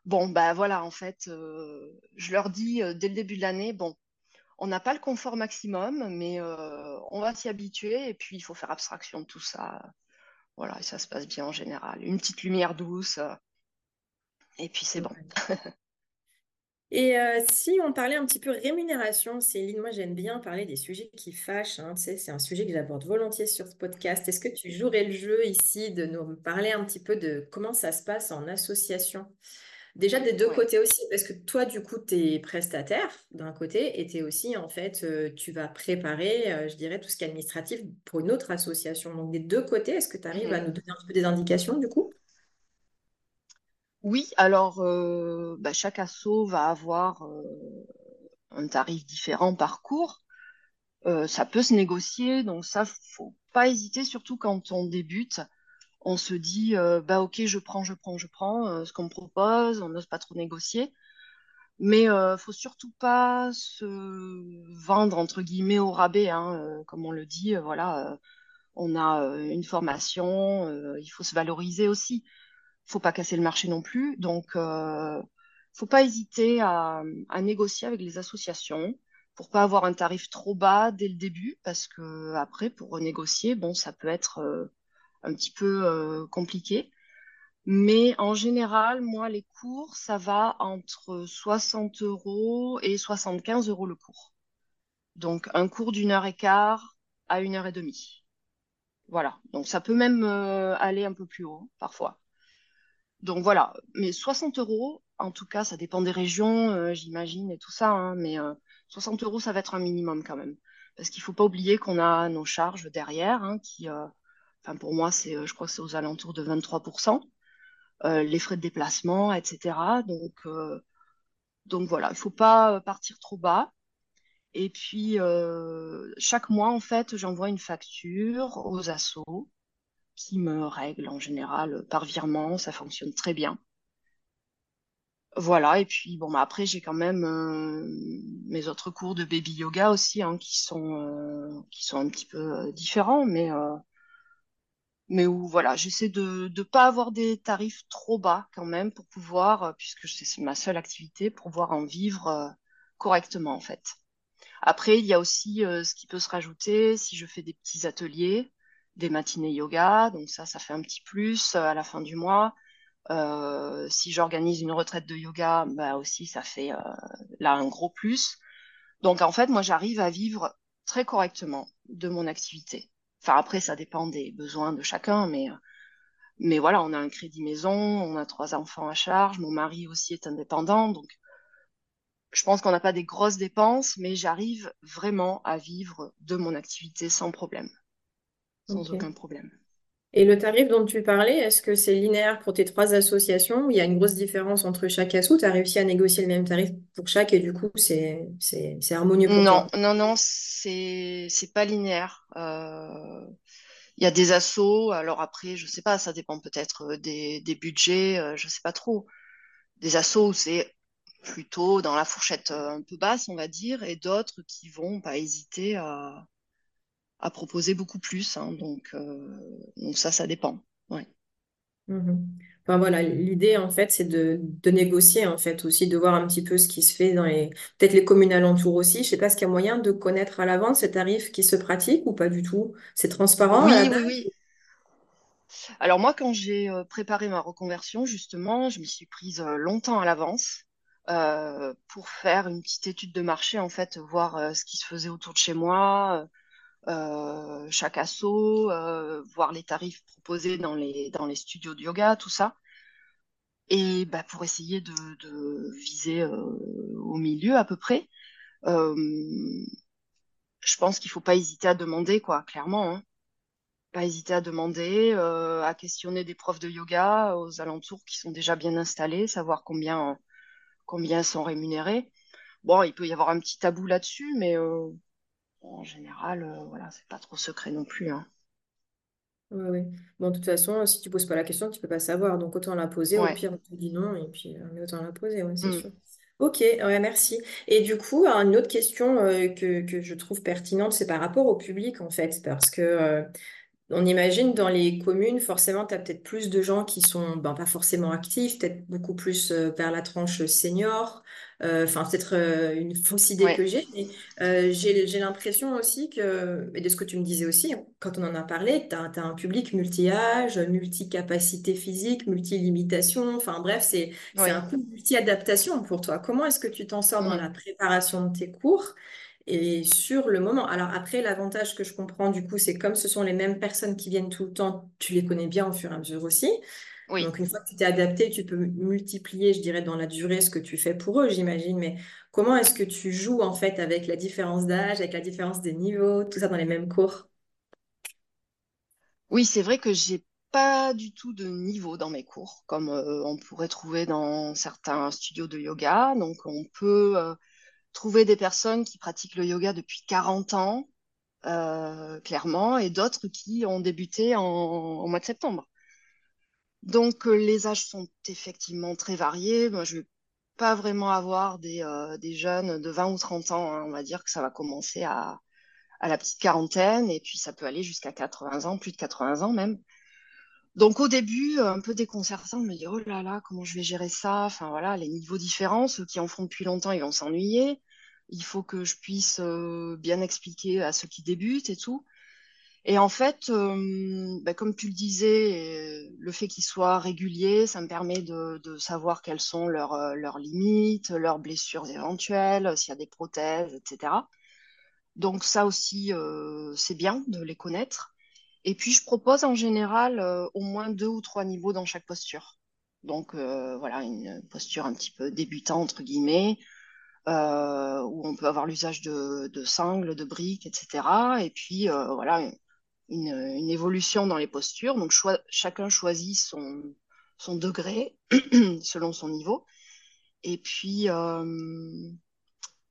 Bon, bah voilà, en fait, je leur dis dès le début de l'année, bon, on n'a pas le confort maximum, mais on va s'y habituer et puis il faut faire abstraction de tout ça. Voilà, et ça se passe bien en général. Une petite lumière douce et puis c'est bon. Et euh, si on parlait un petit peu rémunération, Céline, moi j'aime bien parler des sujets qui fâchent, hein, tu sais, c'est un sujet que j'aborde volontiers sur ce podcast. Est-ce que tu jouerais le jeu ici de nous parler un petit peu de comment ça se passe en association? Déjà des deux Ouais. côtés aussi, parce que toi du coup tu es prestataire d'un côté et tu es aussi en fait, euh, tu vas préparer, euh, je dirais, tout ce qui est administratif pour une autre association. Donc des deux côtés, est-ce que tu arrives à nous donner un peu des indications du coup? Oui, alors euh, bah, chaque asso va avoir euh, un tarif différent par cours. Euh, ça peut se négocier, donc ça, faut pas hésiter, surtout quand on débute. On se dit, bah ok, je prends, je prends, je prends ce qu'on me propose, on n'ose pas trop négocier. Mais euh, faut surtout pas se vendre entre guillemets au rabais, hein, comme on le dit. voilà, on a une formation, il faut se valoriser aussi. Faut pas casser le marché non plus. Donc, euh, faut pas hésiter à, négocier avec les associations pour pas avoir un tarif trop bas dès le début, parce que après, pour renégocier, bon, ça peut être euh, un petit peu euh, compliqué. Mais en général, moi, les cours, ça va entre 60 euros et 75 euros le cours. Donc, un cours d'une heure et quart à une heure et demie. Voilà. Donc ça peut même aller un peu plus haut parfois. Donc voilà. Mais 60 euros, en tout cas, ça dépend des régions, j'imagine, et tout ça. Hein, mais 60 euros, ça va être un minimum quand même. Parce qu'il ne faut pas oublier qu'on a nos charges derrière, hein, qui, enfin pour moi, c'est, je crois que c'est aux alentours de 23%. les frais de déplacement, etc. Donc, donc voilà, il ne faut pas partir trop bas. Et puis, chaque mois, en fait, j'envoie une facture aux assos qui me règlent en général par virement. Ça fonctionne très bien. Voilà, et puis bon, bah, après, j'ai quand même mes autres cours de baby yoga aussi, hein, qui sont, qui sont un petit peu différents, mais, mais où voilà, j'essaie de ne pas avoir des tarifs trop bas quand même pour pouvoir, puisque c'est ma seule activité, pour pouvoir en vivre correctement en fait. Après, il y a aussi ce qui peut se rajouter si je fais des petits ateliers, des matinées yoga, donc ça, ça fait un petit plus à la fin du mois. si j'organise une retraite de yoga, bah aussi, ça fait là un gros plus. Donc en fait, moi, j'arrive à vivre très correctement de mon activité. Enfin, après, ça dépend des besoins de chacun, mais, mais voilà, on a un crédit maison, on a trois enfants à charge, mon mari aussi est indépendant, donc je pense qu'on n'a pas des grosses dépenses, mais j'arrive vraiment à vivre de mon activité sans problème, sans aucun problème. Et le tarif dont tu parlais, est-ce que c'est linéaire pour tes trois associations ou il y a une grosse différence entre chaque asso? Tu as réussi à négocier le même tarif pour chaque et du coup, c'est, harmonieux pour non, toi? Non, non, c'est, c'est pas linéaire. Euh, il y a des assos, alors après, je sais pas, ça dépend peut-être des, des budgets, euh, je sais pas trop. Des assos où c'est plutôt dans la fourchette euh, un peu basse, on va dire, et d'autres qui vont pas hésiter à, à proposer beaucoup plus. Hein, donc, euh, donc ça, ça dépend. Ouais. Mhm. Enfin voilà, l'idée en fait, c'est de, de négocier en fait aussi, de voir un petit peu ce qui se fait dans les peut-être les communes alentours aussi. Je sais pas, ce qu'il y a moyen de connaître à l'avance ces tarifs qui se pratiquent ou pas du tout? C'est transparent Oui, oui. Alors moi, quand j'ai euh, préparé ma reconversion, justement, je m'y suis prise euh, longtemps à l'avance euh, pour faire une petite étude de marché, en fait, voir euh, ce qui se faisait autour de chez moi, chaque asso, euh, voir les tarifs proposés dans les, studios de yoga, tout ça. Et bah, pour essayer de, viser euh, au milieu à peu près. Euh, je pense qu'il faut pas hésiter à demander, quoi, clairement. Hein. Pas hésiter à demander, euh, à questionner des profs de yoga aux alentours qui sont déjà bien installés, savoir combien, combien sont rémunérés. Bon, il peut y avoir un petit tabou là-dessus, mais euh, en général, euh, voilà, c'est pas trop secret non plus. Hein. Oui, oui. Bon, de toute façon, si tu poses pas la question, tu peux pas savoir. Donc autant la poser. Au pire, on te dit non et puis euh, autant la poser, ouais, c'est Mm. sûr. Ok, ouais, merci. Et du coup, une autre question euh, que, que je trouve pertinente, c'est par rapport au public en fait, parce que euh, on imagine dans les communes, forcément, tu as peut-être plus de gens qui sont ben, pas forcément actifs, peut-être beaucoup plus euh, vers la tranche senior. Euh, Enfin, c'est peut-être euh, une fausse idée Ouais. que j'ai, mais j'ai, l'impression aussi que, et de ce que tu me disais aussi, hein, quand on en a parlé, tu as, un public multi-âge, multi-capacité physique, multi-limitation. Enfin, bref, c'est, c'est un coup multi-adaptation pour toi. Comment est-ce que tu t'en sors dans Mm. la préparation de tes cours? Et sur le moment, alors après, l'avantage que je comprends du coup, c'est comme ce sont les mêmes personnes qui viennent tout le temps, tu les connais bien au fur et à mesure aussi. Oui. Donc une fois que tu t'es adapté, tu peux multiplier, je dirais, dans la durée ce que tu fais pour eux, j'imagine. Mais comment est-ce que tu joues en fait avec la différence d'âge, avec la différence des niveaux, tout ça dans les mêmes cours? Oui, c'est vrai que j'ai pas du tout de niveau dans mes cours, comme euh, on pourrait trouver dans certains studios de yoga. Donc, on peut euh, trouver des personnes qui pratiquent le yoga depuis 40 ans, euh, clairement, et d'autres qui ont débuté en, au mois de septembre. Donc, euh, les âges sont effectivement très variés. Moi, je vais pas vraiment avoir des, euh, jeunes de 20 ou 30 ans. hein. On va dire que ça va commencer à, à la petite quarantaine, et puis ça peut aller jusqu'à 80 ans, plus de 80 ans même. Donc au début, un peu déconcertant de me dire, oh là là, comment je vais gérer ça? Enfin voilà, les niveaux différents, ceux qui en font depuis longtemps, ils vont s'ennuyer. Il faut que je puisse euh, bien expliquer à ceux qui débutent et tout. Et en fait, euh, bah, comme tu le disais, euh, le fait qu'ils soient réguliers, ça me permet de, savoir quelles sont leurs, euh, limites, leurs blessures éventuelles, s'il y a des prothèses, etc. Donc ça aussi, euh, c'est bien de les connaître. Et puis, je propose en général euh, au moins deux ou trois niveaux dans chaque posture. Donc, euh, voilà, une posture un petit peu débutant, entre guillemets, euh, où on peut avoir l'usage de, de sangles, de briques, etc. Et puis, voilà, une, évolution dans les postures. Donc, chacun choisit son, son degré selon son niveau. Et puis,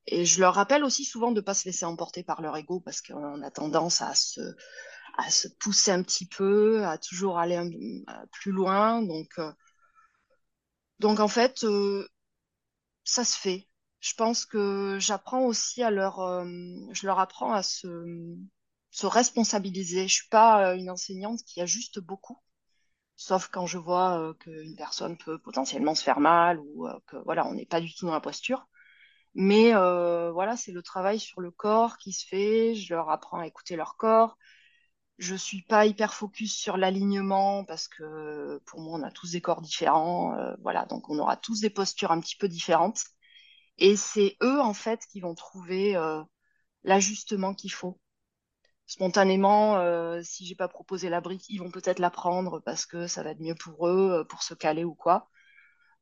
et je leur rappelle aussi souvent de ne pas se laisser emporter par leur ego parce qu'on a tendance à se, à se pousser un petit peu, à toujours aller plus loin. Donc, euh, donc en fait, euh, ça se fait. Je pense que j'apprends aussi à leur, euh, je leur apprends à se, se responsabiliser. Je suis pas une enseignante qui ajuste beaucoup, sauf quand je vois qu'une personne peut potentiellement se faire mal ou que voilà, on n'est pas du tout dans la posture. Mais voilà, c'est le travail sur le corps qui se fait. Je leur apprends à écouter leur corps. Je suis pas hyper focus sur l'alignement parce que pour moi, on a tous des corps différents. Euh, voilà, donc on aura tous des postures un petit peu différentes. Et c'est eux, en fait, qui vont trouver euh, l'ajustement qu'il faut. Spontanément, euh, si j'ai pas proposé la brique, ils vont peut-être la prendre parce que ça va être mieux pour eux, pour se caler ou quoi.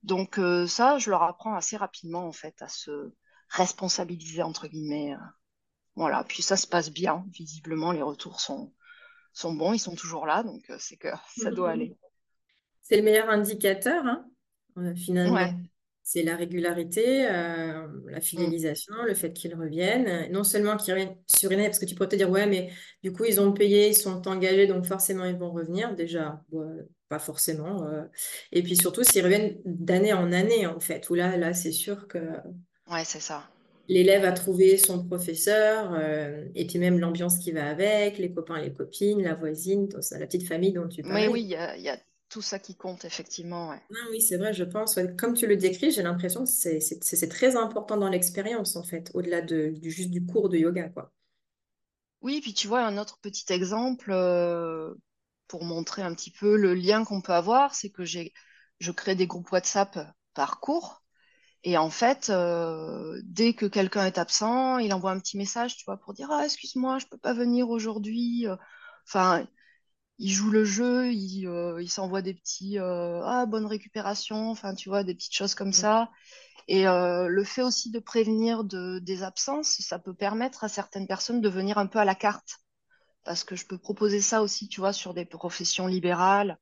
Donc ça, je leur apprends assez rapidement, en fait, à se responsabiliser, entre guillemets. Voilà, puis ça se passe bien. Visiblement, les retours sont, sont bons, ils sont toujours là, donc euh, c'est que ça doit aller. C'est le meilleur indicateur, hein, euh, finalement. C'est la régularité, euh, la fidélisation, le fait qu'ils reviennent. Non seulement qu'ils reviennent sur une parce que tu pourrais te dire, ouais, mais du coup, ils ont payé, ils sont engagés, donc forcément, ils vont revenir. Déjà, pas forcément. Et puis surtout, s'ils reviennent d'année en année, en fait, où là, là c'est sûr que. Ouais, c'est ça l'élève a trouvé son professeur, euh, et puis même l'ambiance qui va avec, les copains, les copines, la voisine, la petite famille dont tu parles. Oui, oui, il y a, tout ça qui compte, effectivement. Ah oui, c'est vrai, je pense. Comme tu le décris, j'ai l'impression que c'est très important dans l'expérience, en fait, au-delà de, du, juste du cours de yoga, quoi. Oui, puis tu vois, un autre petit exemple euh, pour montrer un petit peu le lien qu'on peut avoir, c'est que je crée des groupes WhatsApp par cours. Et en fait, euh, dès que quelqu'un est absent, il envoie un petit message, tu vois, pour dire ah excuse-moi, je peux pas venir aujourd'hui. Enfin, il joue le jeu, il, euh, il s'envoie des petits euh, ah bonne récupération, enfin tu vois des petites choses comme ça. Et le fait aussi de prévenir de, des absences, ça peut permettre à certaines personnes de venir un peu à la carte, parce que je peux proposer ça aussi, tu vois, sur des professions libérales,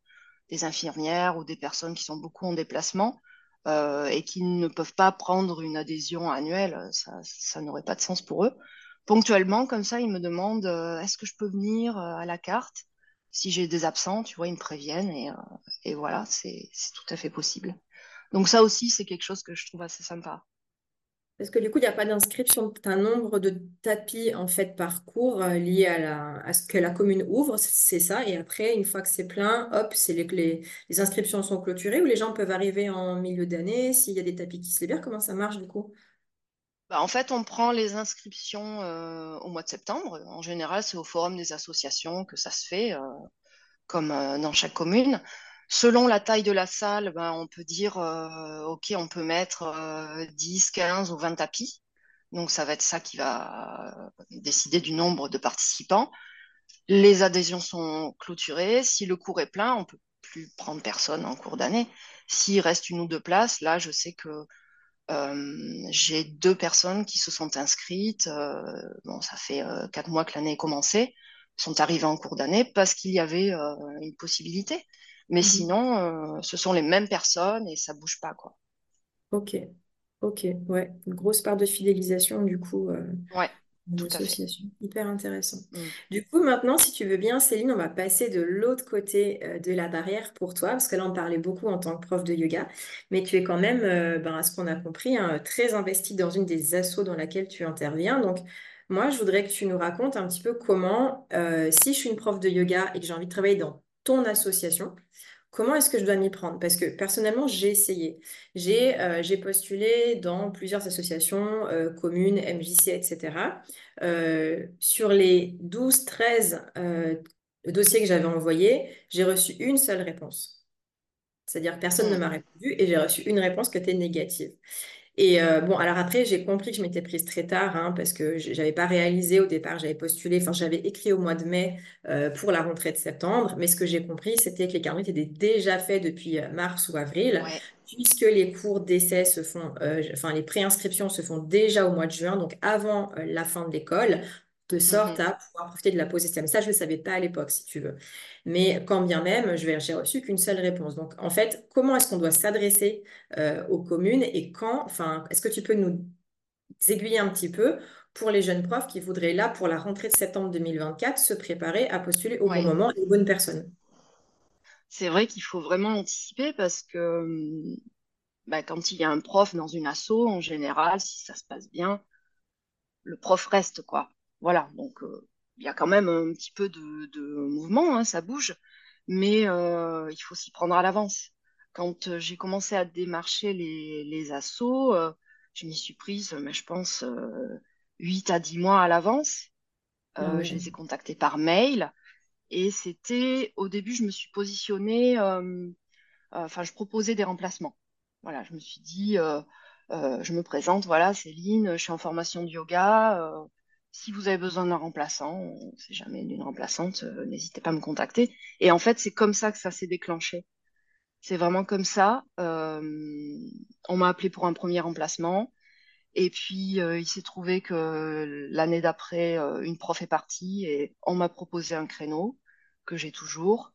des infirmières ou des personnes qui sont beaucoup en déplacement euh, et qui ne peuvent pas prendre une adhésion annuelle, ça, ça n'aurait pas de sens pour eux. Ponctuellement, comme ça, ils me demandent euh, est-ce que je peux venir euh, à la carte? Si j'ai des absents, tu vois, ils me préviennent et, et voilà, c'est tout à fait possible. Donc ça aussi, c'est quelque chose que je trouve assez sympa. Parce que du coup, il n'y a pas d'inscription. Tu un nombre de tapis en fait par cours euh, lié à, ce que la commune ouvre, c'est ça. Et après, une fois que c'est plein, hop, c'est les, les, inscriptions sont clôturées ou les gens peuvent arriver en milieu d'année s'il y a des tapis qui se libèrent. Comment ça marche du coup? Bah, en fait, on prend les inscriptions euh, au mois de septembre. En général, c'est au forum des associations que ça se fait, euh, comme dans chaque commune. Selon la taille de la salle, ben, on peut dire, euh, OK, on peut mettre 10, euh, 15 ou 20 tapis. Donc, ça va être ça qui va décider du nombre de participants. Les adhésions sont clôturées. Si le cours est plein, on peut plus prendre personne en cours d'année. S'il reste une ou deux places, là, je sais que euh, j'ai deux personnes qui se sont inscrites. bon, ça fait quatre mois que l'année est commencée. sont arrivées en cours d'année parce qu'il y avait une possibilité. Mais mmh sinon, euh, ce sont les mêmes personnes et ça bouge pas, quoi. Ok, ok, ouais. Une grosse part de fidélisation, du coup. Euh, ouais. Tout à fait. Hyper intéressant. Mmh. Du coup, maintenant, si tu veux bien, Céline, on va passer de l'autre côté euh, de la barrière pour toi, parce que là, on parlait beaucoup en tant que prof de yoga, mais tu es quand même, ben, à ce qu'on a compris, hein, très investie dans une des assos dans laquelle tu interviens. Donc, moi, je voudrais que tu nous racontes un petit peu comment, si je suis une prof de yoga et que j'ai envie de travailler dans ton association, Comment est-ce que je dois m'y prendre? Parce que personnellement, j'ai essayé. J'ai euh, postulé dans plusieurs associations, euh, communes, MJC, etc. Euh, sur les 12, 13 dossiers que j'avais envoyés, j'ai reçu une seule réponse. C'est-à-dire personne ne m'a hmm. répondu et j'ai reçu une réponse qui était négative. Et euh, bon, alors après, j'ai compris que je m'étais prise très tard hein, parce que je n'avais pas réalisé au départ, j'avais postulé, enfin, j'avais écrit au mois de mai euh, pour la rentrée de septembre. Mais ce que j'ai compris, c'était que les carnets étaient déjà faits depuis euh, mars ou avril, puisque les cours d'essai se font, enfin, les préinscriptions se font déjà au mois de juin, donc avant la fin de l'école de sorte mhm. à pouvoir profiter de la pause système. Ça, je ne le savais pas à l'époque, si tu veux. Mais quand bien même, je n'ai reçu qu'une seule réponse. Donc, en fait, comment est-ce qu'on doit s'adresser euh, aux communes et quand, enfin, est-ce que tu peux nous aiguiller un petit peu pour les jeunes profs qui voudraient, là, pour la rentrée de septembre 2024, se préparer à postuler au bon moment et aux bonnes personnes? C'est vrai qu'il faut vraiment anticiper parce que hum, bah, quand il y a un prof dans une asso, en général, si ça se passe bien, le prof reste, quoi. Voilà, donc euh, il y a quand même un petit peu de, mouvement, hein, ça bouge, mais euh, il faut s'y prendre à l'avance. Quand euh, j'ai commencé à démarcher les, les assos, je m'y suis prise, mais je pense, 8 à 10 mois à l'avance. Ah je les ai contactés par mail. Et c'était, au début, je me suis positionnée, enfin, je proposais des remplacements. Voilà, je me suis dit, je me présente, voilà, Céline, je suis en formation de yoga, si vous avez besoin d'un remplaçant, on ne sait jamais d'une remplaçante, euh, n'hésitez pas à me contacter. Et en fait, c'est comme ça que ça s'est déclenché. C'est vraiment comme ça. Euh, on m'a appelé pour un premier remplacement. Et puis, euh, il s'est trouvé que l'année d'après, une prof est partie et on m'a proposé un créneau que j'ai toujours.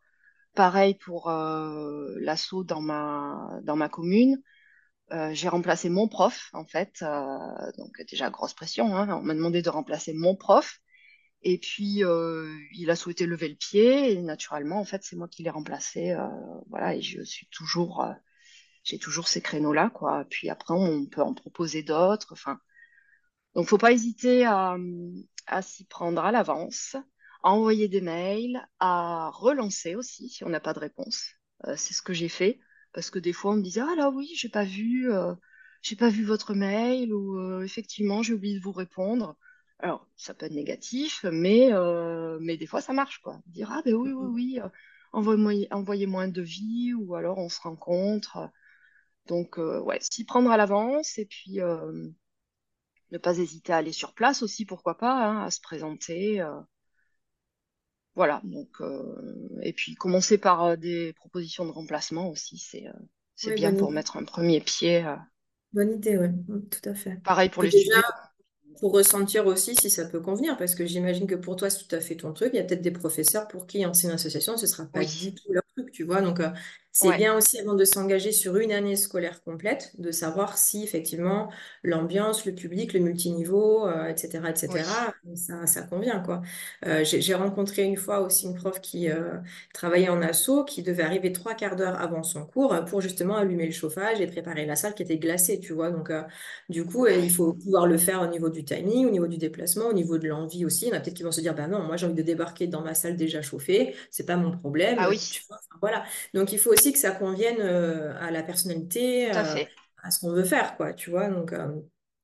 Pareil pour l'assaut dans ma, dans ma commune. Euh, j'ai remplacé mon prof, en fait. Euh, donc, déjà, grosse pression. Hein. On m'a demandé de remplacer mon prof. Et puis, euh, il a souhaité lever le pied. Et naturellement, en fait, c'est moi qui l'ai remplacé. voilà, et je suis toujours, j'ai toujours ces créneaux-là, quoi. Puis après, on peut en proposer d'autres. Enfin, donc, faut pas hésiter à, à s'y prendre à l'avance, à envoyer des mails, à relancer aussi si on n'a pas de réponse. c'est ce que j'ai fait parce que des fois on me disait ah là oui j'ai pas vu euh, j'ai pas vu votre mail ou euh, effectivement j'ai oublié de vous répondre. Alors ça peut être négatif mais euh, mais des fois ça marche quoi. Dire ah ben oui oui oui envoyez-moi un devis ou alors on se rencontre. Donc ouais s'y prendre à l'avance et puis ne pas hésiter à aller sur place aussi pourquoi pas hein, à se présenter voilà, donc, euh, et puis commencer par euh, des propositions de remplacement aussi, c'est euh, bien pour mettre un premier pied. Bonne idée, oui, tout à fait. Pareil pour les déjà, pour ressentir aussi si ça peut convenir, parce que j'imagine que pour toi, c'est tout à fait ton truc. Il y a peut-être des professeurs pour qui en une association, ce ne sera pas du tout leur truc, tu vois. Donc, c'est bien aussi avant de s'engager sur une année scolaire complète, de savoir si effectivement l'ambiance, le public, le multiniveau, etc., euh, etc., ça, ça, convient, quoi. Euh, j'ai rencontré une fois aussi une prof qui euh, travaillait en asso, qui devait arriver trois quarts d'heure avant son cours pour justement allumer le chauffage et préparer la salle qui était glacée, tu vois. Donc, du coup, il faut pouvoir le faire au niveau du timing, au niveau du déplacement, au niveau de l'envie aussi. Il y en a peut-être qui vont se dire, bah non, moi j'ai envie de débarquer dans ma salle déjà chauffée, c'est pas mon problème. Ah oui. Tu vois, voilà. Donc, il faut aussi que ça convienne euh, à la personnalité, à, euh, à, ce qu'on veut faire, quoi, tu vois. Donc, euh,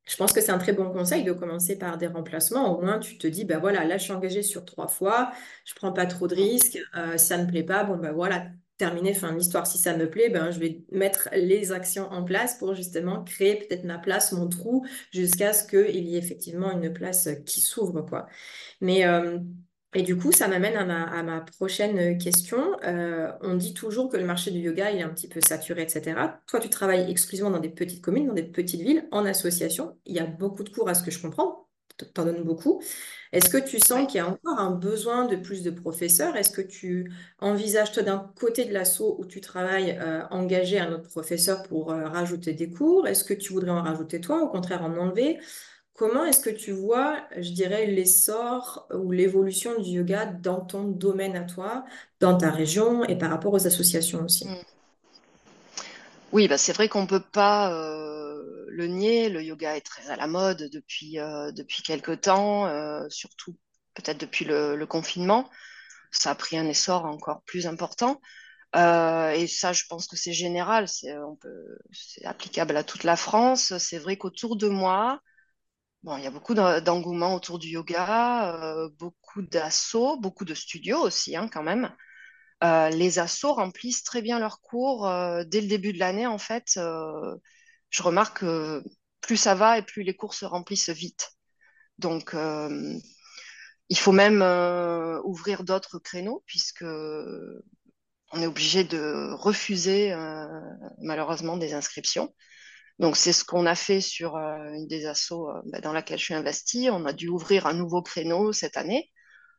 je pense que c'est un très bon conseil de commencer par des remplacements. Au moins, tu te dis, ben voilà, là, je suis engagée sur trois fois, je prends pas trop de risques, ça me plaît pas, bon, ben voilà, terminé, fin de l'histoire. Si ça me plaît, ben, je vais mettre les actions en place pour justement créer peut-être ma place, mon trou, jusqu'à ce qu'il y ait effectivement une place qui s'ouvre, quoi. Mais et du coup, ça m'amène à ma, prochaine euh, question. Euh, on dit toujours que le marché du yoga il est un petit peu saturé, etc. Toi, tu travailles exclusivement dans des petites communes, dans des petites villes, en association. Il y a beaucoup de cours à ce que je comprends. Tu en donnes beaucoup. Est-ce que tu sens qu'il y a encore un besoin de plus de professeurs? Est-ce que tu envisages, toi, d'un côté de l'assaut où tu travailles, euh, engager un autre professeur pour rajouter des cours? Est-ce que tu voudrais en rajouter toi, au contraire en enlever? Comment est-ce que tu vois, je dirais, l'essor ou l'évolution du yoga dans ton domaine à toi, dans ta région et par rapport aux associations aussi? Mm. Oui, bah c'est vrai qu'on ne peut pas euh, le nier. Le yoga est très à la mode depuis, euh, depuis quelque temps, euh, surtout peut-être depuis le, confinement. Ça a pris un essor encore plus important. et ça, je pense que c'est général, c'est applicable à toute la France. C'est vrai qu'autour de moi, Bon, il y a beaucoup d'engouement autour du yoga, euh, beaucoup d'assauts, beaucoup de studios aussi, hein, quand même. Euh, les assos remplissent très bien leurs cours euh, dès le début de l'année. En fait, je remarque que plus ça va et plus les cours se remplissent vite. Donc, il faut même ouvrir d'autres créneaux puisque on est obligé de refuser malheureusement des inscriptions. Donc c'est ce qu'on a fait sur une des assos bah, dans laquelle je suis investie. On a dû ouvrir un nouveau créneau cette année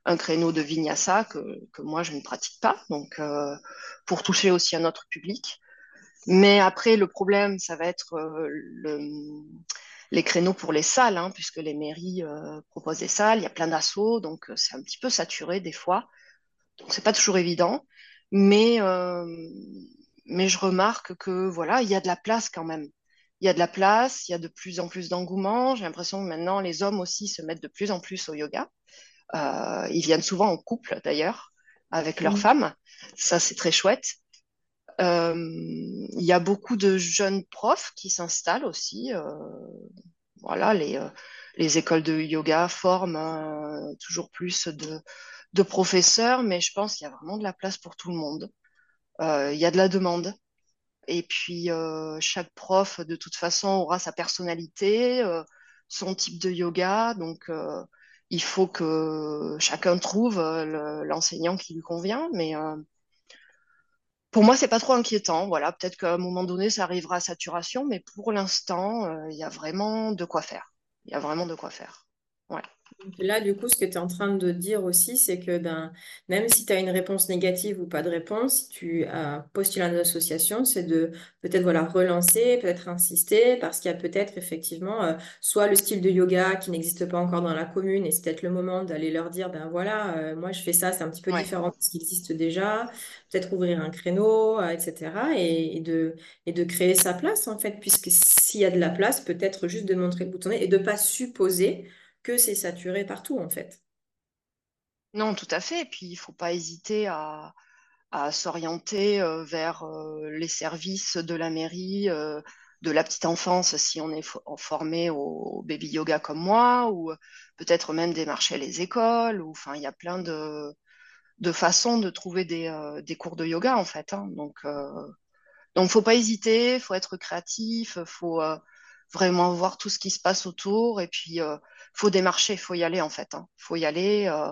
un créneau de vinyasa que, que moi je ne pratique pas, donc euh, pour toucher aussi un autre public. Mais après, le problème, ça va être euh, le, les créneaux pour les salles, hein, puisque les mairies euh, proposent des salles, il y a plein d'assauts, donc c'est un petit peu saturé des fois. Donc c'est pas toujours évident, mais mais je remarque que voilà, il y a de la place quand même. Il y a de la place, il y a de plus en plus d'engouement. J'ai l'impression que maintenant les hommes aussi se mettent de plus en plus au yoga. Euh, ils viennent souvent en couple d'ailleurs avec leurs mmh. femmes. Ça, c'est très chouette. Euh, il y a beaucoup de jeunes profs qui s'installent aussi. Euh, voilà, les, les écoles de yoga forment toujours plus de, de professeurs, mais je pense qu'il y a vraiment de la place pour tout le monde. il y a de la demande. Et puis, chaque prof, de toute façon, aura sa personnalité, son type de yoga. Donc, il faut que chacun trouve euh, l'enseignant qui lui convient. Mais euh, pour moi, c'est pas trop inquiétant. Voilà, peut-être qu'à un moment donné, ça arrivera à saturation, mais pour l'instant, euh, il y a vraiment de quoi faire. Il y a vraiment de quoi faire. Ouais. Là, du coup, ce que tu es en train de dire aussi, c'est que ben, même si tu as une réponse négative ou pas de réponse, si tu as postulé à une association, c'est de peut-être voilà, relancer, peut-être insister, parce qu'il y a peut-être effectivement euh, soit le style de yoga qui n'existe pas encore dans la commune, et c'est peut-être le moment d'aller leur dire, ben voilà, euh, moi je fais ça, c'est un petit peu différent de ce qui existe déjà, peut-être ouvrir un créneau, etc. Euh, et, de, et de créer sa place, en fait, puisque s'il y a de la place, peut-être juste de montrer le bouton et de ne pas supposer que c'est saturé partout, en fait. Non, tout à fait. Et puis, il ne faut pas hésiter à, s'orienter euh, vers euh, les services de la mairie, euh, de la petite enfance, si on est formé au baby yoga comme moi, ou peut-être même démarcher les écoles. Enfin, il y a plein de, façons de trouver des, cours de yoga, en fait. Hein. Donc, donc, faut pas hésiter, il faut être créatif, il faut vraiment voir tout ce qui se passe autour et puis euh, faut démarcher, faut y aller en fait, hein. faut y aller euh,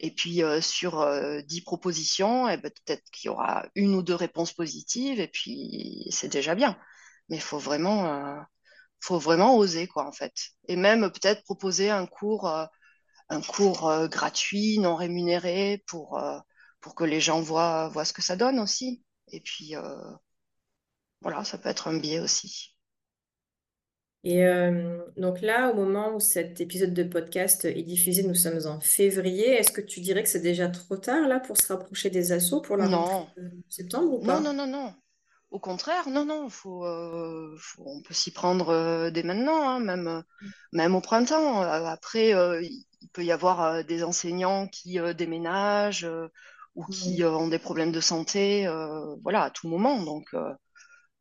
et puis euh, sur euh, dix propositions, ben, peut-être qu'il y aura une ou deux réponses positives et puis c'est déjà bien. Mais faut vraiment, faut vraiment oser quoi en fait. Et même peut-être proposer un cours, un cours gratuit, non rémunéré pour pour que les gens voient voient ce que ça donne aussi. Et puis voilà, ça peut être un biais aussi. Et euh, donc là, au moment où cet épisode de podcast est diffusé, nous sommes en février. Est-ce que tu dirais que c'est déjà trop tard là pour se rapprocher des assos pour la rentrée de septembre ou pas? non, non, non, non. Au contraire, non, non, faut, euh, faut- on peut s'y prendre euh, dès maintenant, hein, même, même au printemps. Après, il peut y avoir des enseignants qui déménagent ou qui ont des problèmes de santé, voilà, à tout moment. Donc,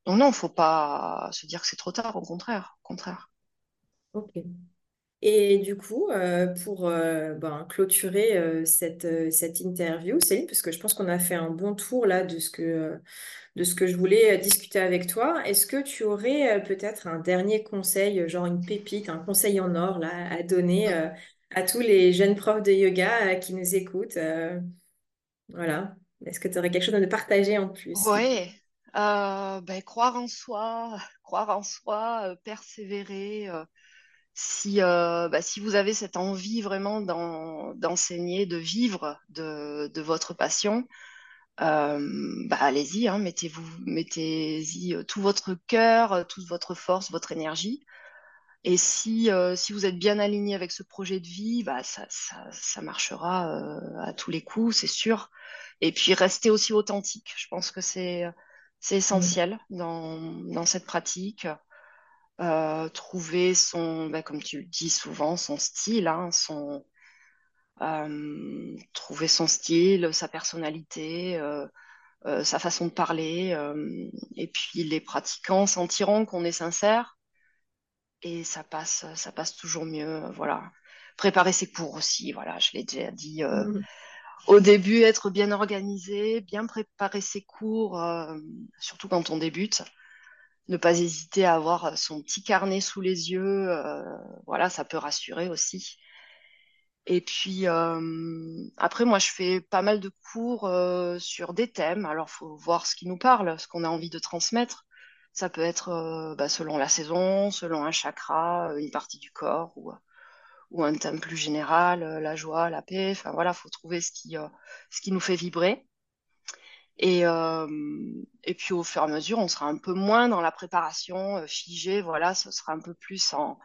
non, non, faut pas se dire que c'est trop tard, au contraire, contraire. Ok. Et du coup, euh, pour euh, ben, clôturer euh, cette, cette interview, Céline, parce que je pense qu'on a fait un bon tour là de ce que, de ce que je voulais discuter avec toi, est-ce que tu aurais peut-être un dernier conseil, genre une pépite, un conseil en or là, à donner à tous les jeunes profs de yoga qui nous écoutent? voilà. Est-ce que tu aurais quelque chose à nous partager en plus? Ouais, euh, ben, croire en soi, croire en soi, euh, persévérer. Euh, si, ben, si vous avez cette envie vraiment d'enseigner, de vivre de, votre passion, bah, allez-y, hein, mettez-vous, mettez-y tout votre cœur, toute votre force, votre énergie. Et si, vous êtes bien aligné avec ce projet de vie, ça, ça marchera à tous les coups, c'est sûr. Et puis restez aussi authentique. Je pense que c'est c'est essentiel dans, dans, cette pratique. Euh, trouver son, ben, comme tu le dis souvent, son style, hein, son, euh, trouver son style, sa personnalité, euh, euh sa façon de parler. Et puis les pratiquants sentiront qu'on est sincère et ça passe, ça passe toujours mieux. Voilà. Préparer ses cours aussi, voilà, je l'ai déjà dit. Mmh au début, être bien organisé, bien préparer ses cours, euh, surtout quand on débute. ne pas hésiter à avoir son petit carnet sous les yeux. voilà, ça peut rassurer aussi. Et puis après, moi, je fais pas mal de cours sur des thèmes. Alors, faut voir ce qui nous parle, ce qu'on a envie de transmettre. Ça peut être bah, selon la saison, selon un chakra, une partie du corps ou, ou un thème plus général, la joie, la paix. Enfin faut trouver ce qui, ce qui nous fait vibrer. Et, et puis au fur et à mesure, on sera un peu moins dans la préparation figée. Voilà, ce sera un peu plus en,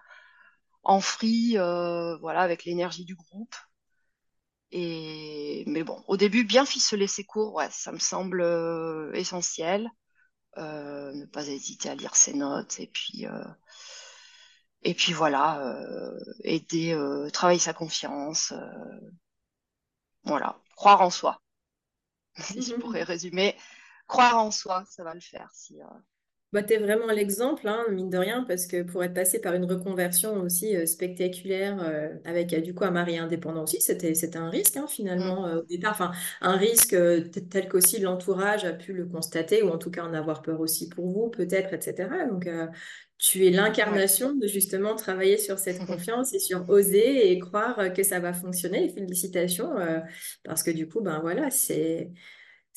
en free, voilà, avec l'énergie du groupe. Et mais bon, au début, bien ficeler ses cours, ouais, ça me semble essentiel. Euh, ne pas hésiter à lire ses notes et puis euh, et puis voilà euh, aider travailler sa confiance voilà croire en soi si je pourrais résumer croire en soi ça va le faire si bah, tu es vraiment l'exemple, hein, mine de rien, parce que pour être passé par une reconversion aussi euh, spectaculaire euh, avec euh, du coup un mari indépendant aussi, c'était, c'était un risque hein, finalement mm. au départ. Enfin, un risque tel qu'aussi l'entourage a pu le constater, ou en tout cas en avoir peur aussi pour vous, peut-être, etc. Donc, tu es l'incarnation de justement travailler sur cette confiance et sur oser et croire que ça va fonctionner. félicitations, parce que du coup, ben voilà, c'est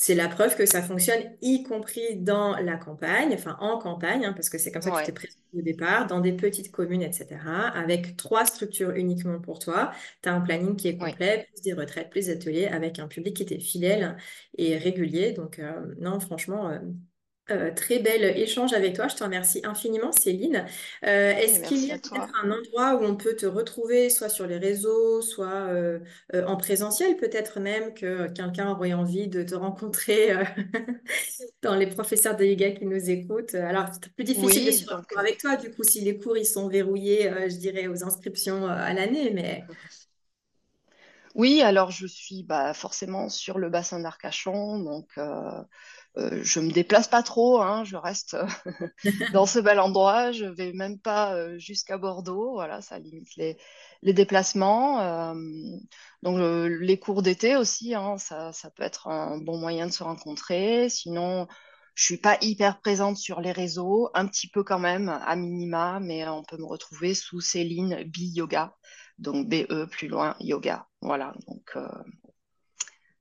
c'est la preuve que ça fonctionne, y compris dans la campagne, enfin en campagne, hein, parce que c'est comme ça que tu t'es présenté au départ, dans des petites communes, etc., avec trois structures uniquement pour toi. Tu as un planning qui est complet, plus des retraites, plus des ateliers, avec un public qui était fidèle et régulier. Donc, euh, non, franchement, euh, euh, très bel échange avec toi. Je te remercie infiniment, Céline. Euh, est-ce qu'il y a peut-être un endroit où on peut te retrouver, soit sur les réseaux, soit euh, en présentiel, peut-être même que quelqu'un aurait envie de te rencontrer dans les professeurs de yoga qui nous écoutent? Alors, c'est plus difficile de se rencontrer avec toi, du coup, si les cours ils sont verrouillés, je dirais, aux inscriptions à l'année, mais... Oui, alors je suis bah, forcément sur le bassin d'Arcachon, donc euh, je me déplace pas trop, hein, je reste euh, dans ce bel endroit. Je vais même pas euh, jusqu'à Bordeaux. Voilà, ça limite les, déplacements. donc les cours d'été aussi, hein, ça, peut être un bon moyen de se rencontrer. Sinon, je suis pas hyper présente sur les réseaux, un petit peu quand même, à minima, mais on peut me retrouver sous Céline B Yoga, donc BE plus loin Yoga. Voilà, donc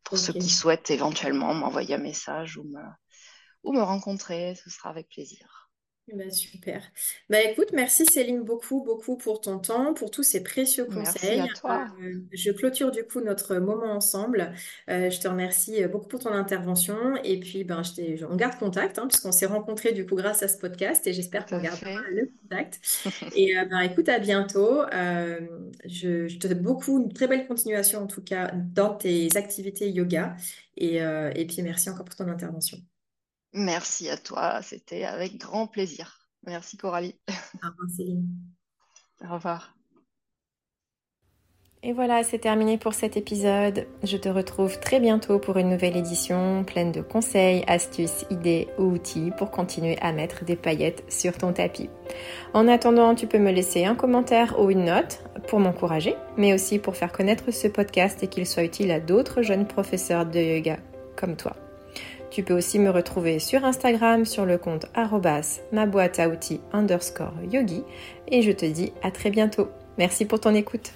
pour ceux qui souhaitent éventuellement m'envoyer un message ou me, ou me rencontrer, ce sera avec plaisir. Ben, super. Bah, écoute, merci Céline beaucoup, beaucoup pour ton temps, pour tous ces précieux conseils. Merci à toi. Euh, je clôture du coup notre moment ensemble. Euh, je te remercie beaucoup pour ton intervention et puis ben, je on garde contact hein, puisqu'on s'est rencontrés du coup grâce à ce podcast et j'espère qu'on gardera le contact. et euh, ben, écoute, à bientôt. je, je, te souhaite beaucoup, une très belle continuation en tout cas dans tes activités yoga et, et puis merci encore pour ton intervention. Merci à toi, c'était avec grand plaisir. Merci Coralie. Au revoir Céline. Au revoir. Et voilà, c'est terminé pour cet épisode. Je te retrouve très bientôt pour une nouvelle édition pleine de conseils, astuces, idées ou outils pour continuer à mettre des paillettes sur ton tapis. En attendant, tu peux me laisser un commentaire ou une note pour m'encourager, mais aussi pour faire connaître ce podcast et qu'il soit utile à d'autres jeunes professeurs de yoga comme toi. Tu peux aussi me retrouver sur Instagram sur le compte ma boîte à outils underscore yogi et je te dis à très bientôt. Merci pour ton écoute.